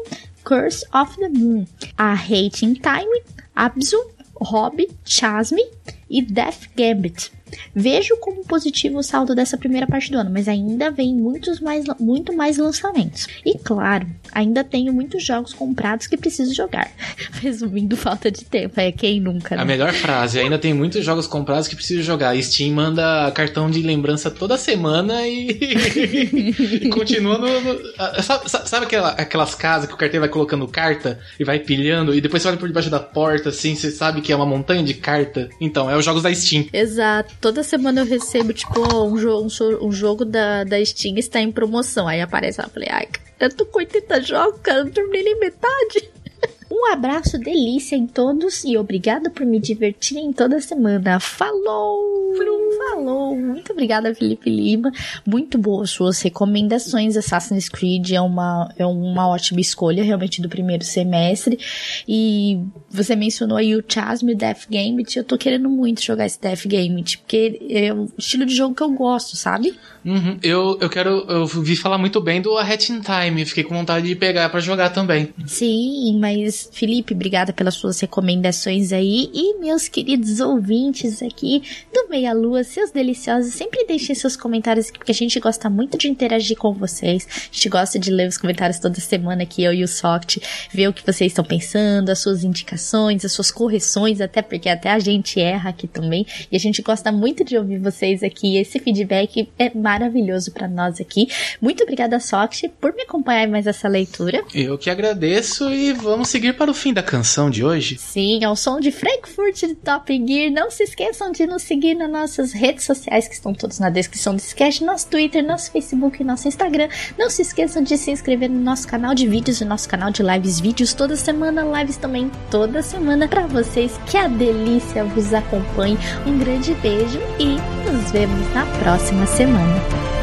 Speaker 1: Curse of the Moon, A Hate in Time, Abzu, Hobby, Chasme e Death Gambit. Vejo como positivo o saldo dessa primeira parte do ano, mas ainda vem muitos mais, muito mais lançamentos. E claro, ainda tenho muitos jogos comprados que preciso jogar. Resumindo, falta de tempo. É quem nunca,
Speaker 4: A
Speaker 1: né?
Speaker 4: melhor frase. Ainda tem muitos jogos comprados que preciso jogar. Steam manda cartão de lembrança toda semana e, e continua no. no- Sabe, sabe aquela- aquelas casas que o carteiro vai colocando carta e vai pilhando e depois você olha por debaixo da porta assim, você sabe que é uma montanha de carta? Então, é os jogos da Steam.
Speaker 1: Exato. Toda semana eu recebo, tipo, um, jo um, um jogo da, da Steam está em promoção. Aí aparece eu falei, ai, eu tô com 80 jogos, cara, não terminei nem metade. Um abraço delícia em todos e obrigado por me divertirem toda semana. Falou! falou. Muito obrigada, Felipe Lima. Muito boas suas recomendações. Assassin's Creed é uma, é uma ótima escolha, realmente, do primeiro semestre. E você mencionou aí o Chasm e o Death Gambit. Eu tô querendo muito jogar esse Death Gambit, porque é o estilo de jogo que eu gosto, sabe?
Speaker 4: Uhum. Eu, eu quero. Eu vi falar muito bem do A Hat in Time. Fiquei com vontade de pegar pra jogar também.
Speaker 1: Sim, mas Felipe, obrigada pelas suas recomendações aí. E meus queridos ouvintes aqui do Meia Lua, seus deliciosos, sempre deixem seus comentários aqui, porque a gente gosta muito de interagir com vocês. A gente gosta de ler os comentários toda semana aqui, eu e o Soft, ver o que vocês estão pensando, as suas indicações, as suas correções, até porque até a gente erra aqui também. E a gente gosta muito de ouvir vocês aqui. Esse feedback é maravilhoso para nós aqui. Muito obrigada, Soft, por me acompanhar mais essa leitura.
Speaker 4: Eu que agradeço e vamos seguir para o fim da canção de hoje.
Speaker 1: Sim, ao som de Frankfurt de Top Gear. Não se esqueçam de nos seguir nas nossas redes sociais, que estão todas na descrição desse cast, nosso Twitter, nosso Facebook e nosso Instagram. Não se esqueçam de se inscrever no nosso canal de vídeos e nosso canal de lives, vídeos toda semana, lives também toda semana para vocês. Que a delícia vos acompanhe. Um grande beijo e nos vemos na próxima semana.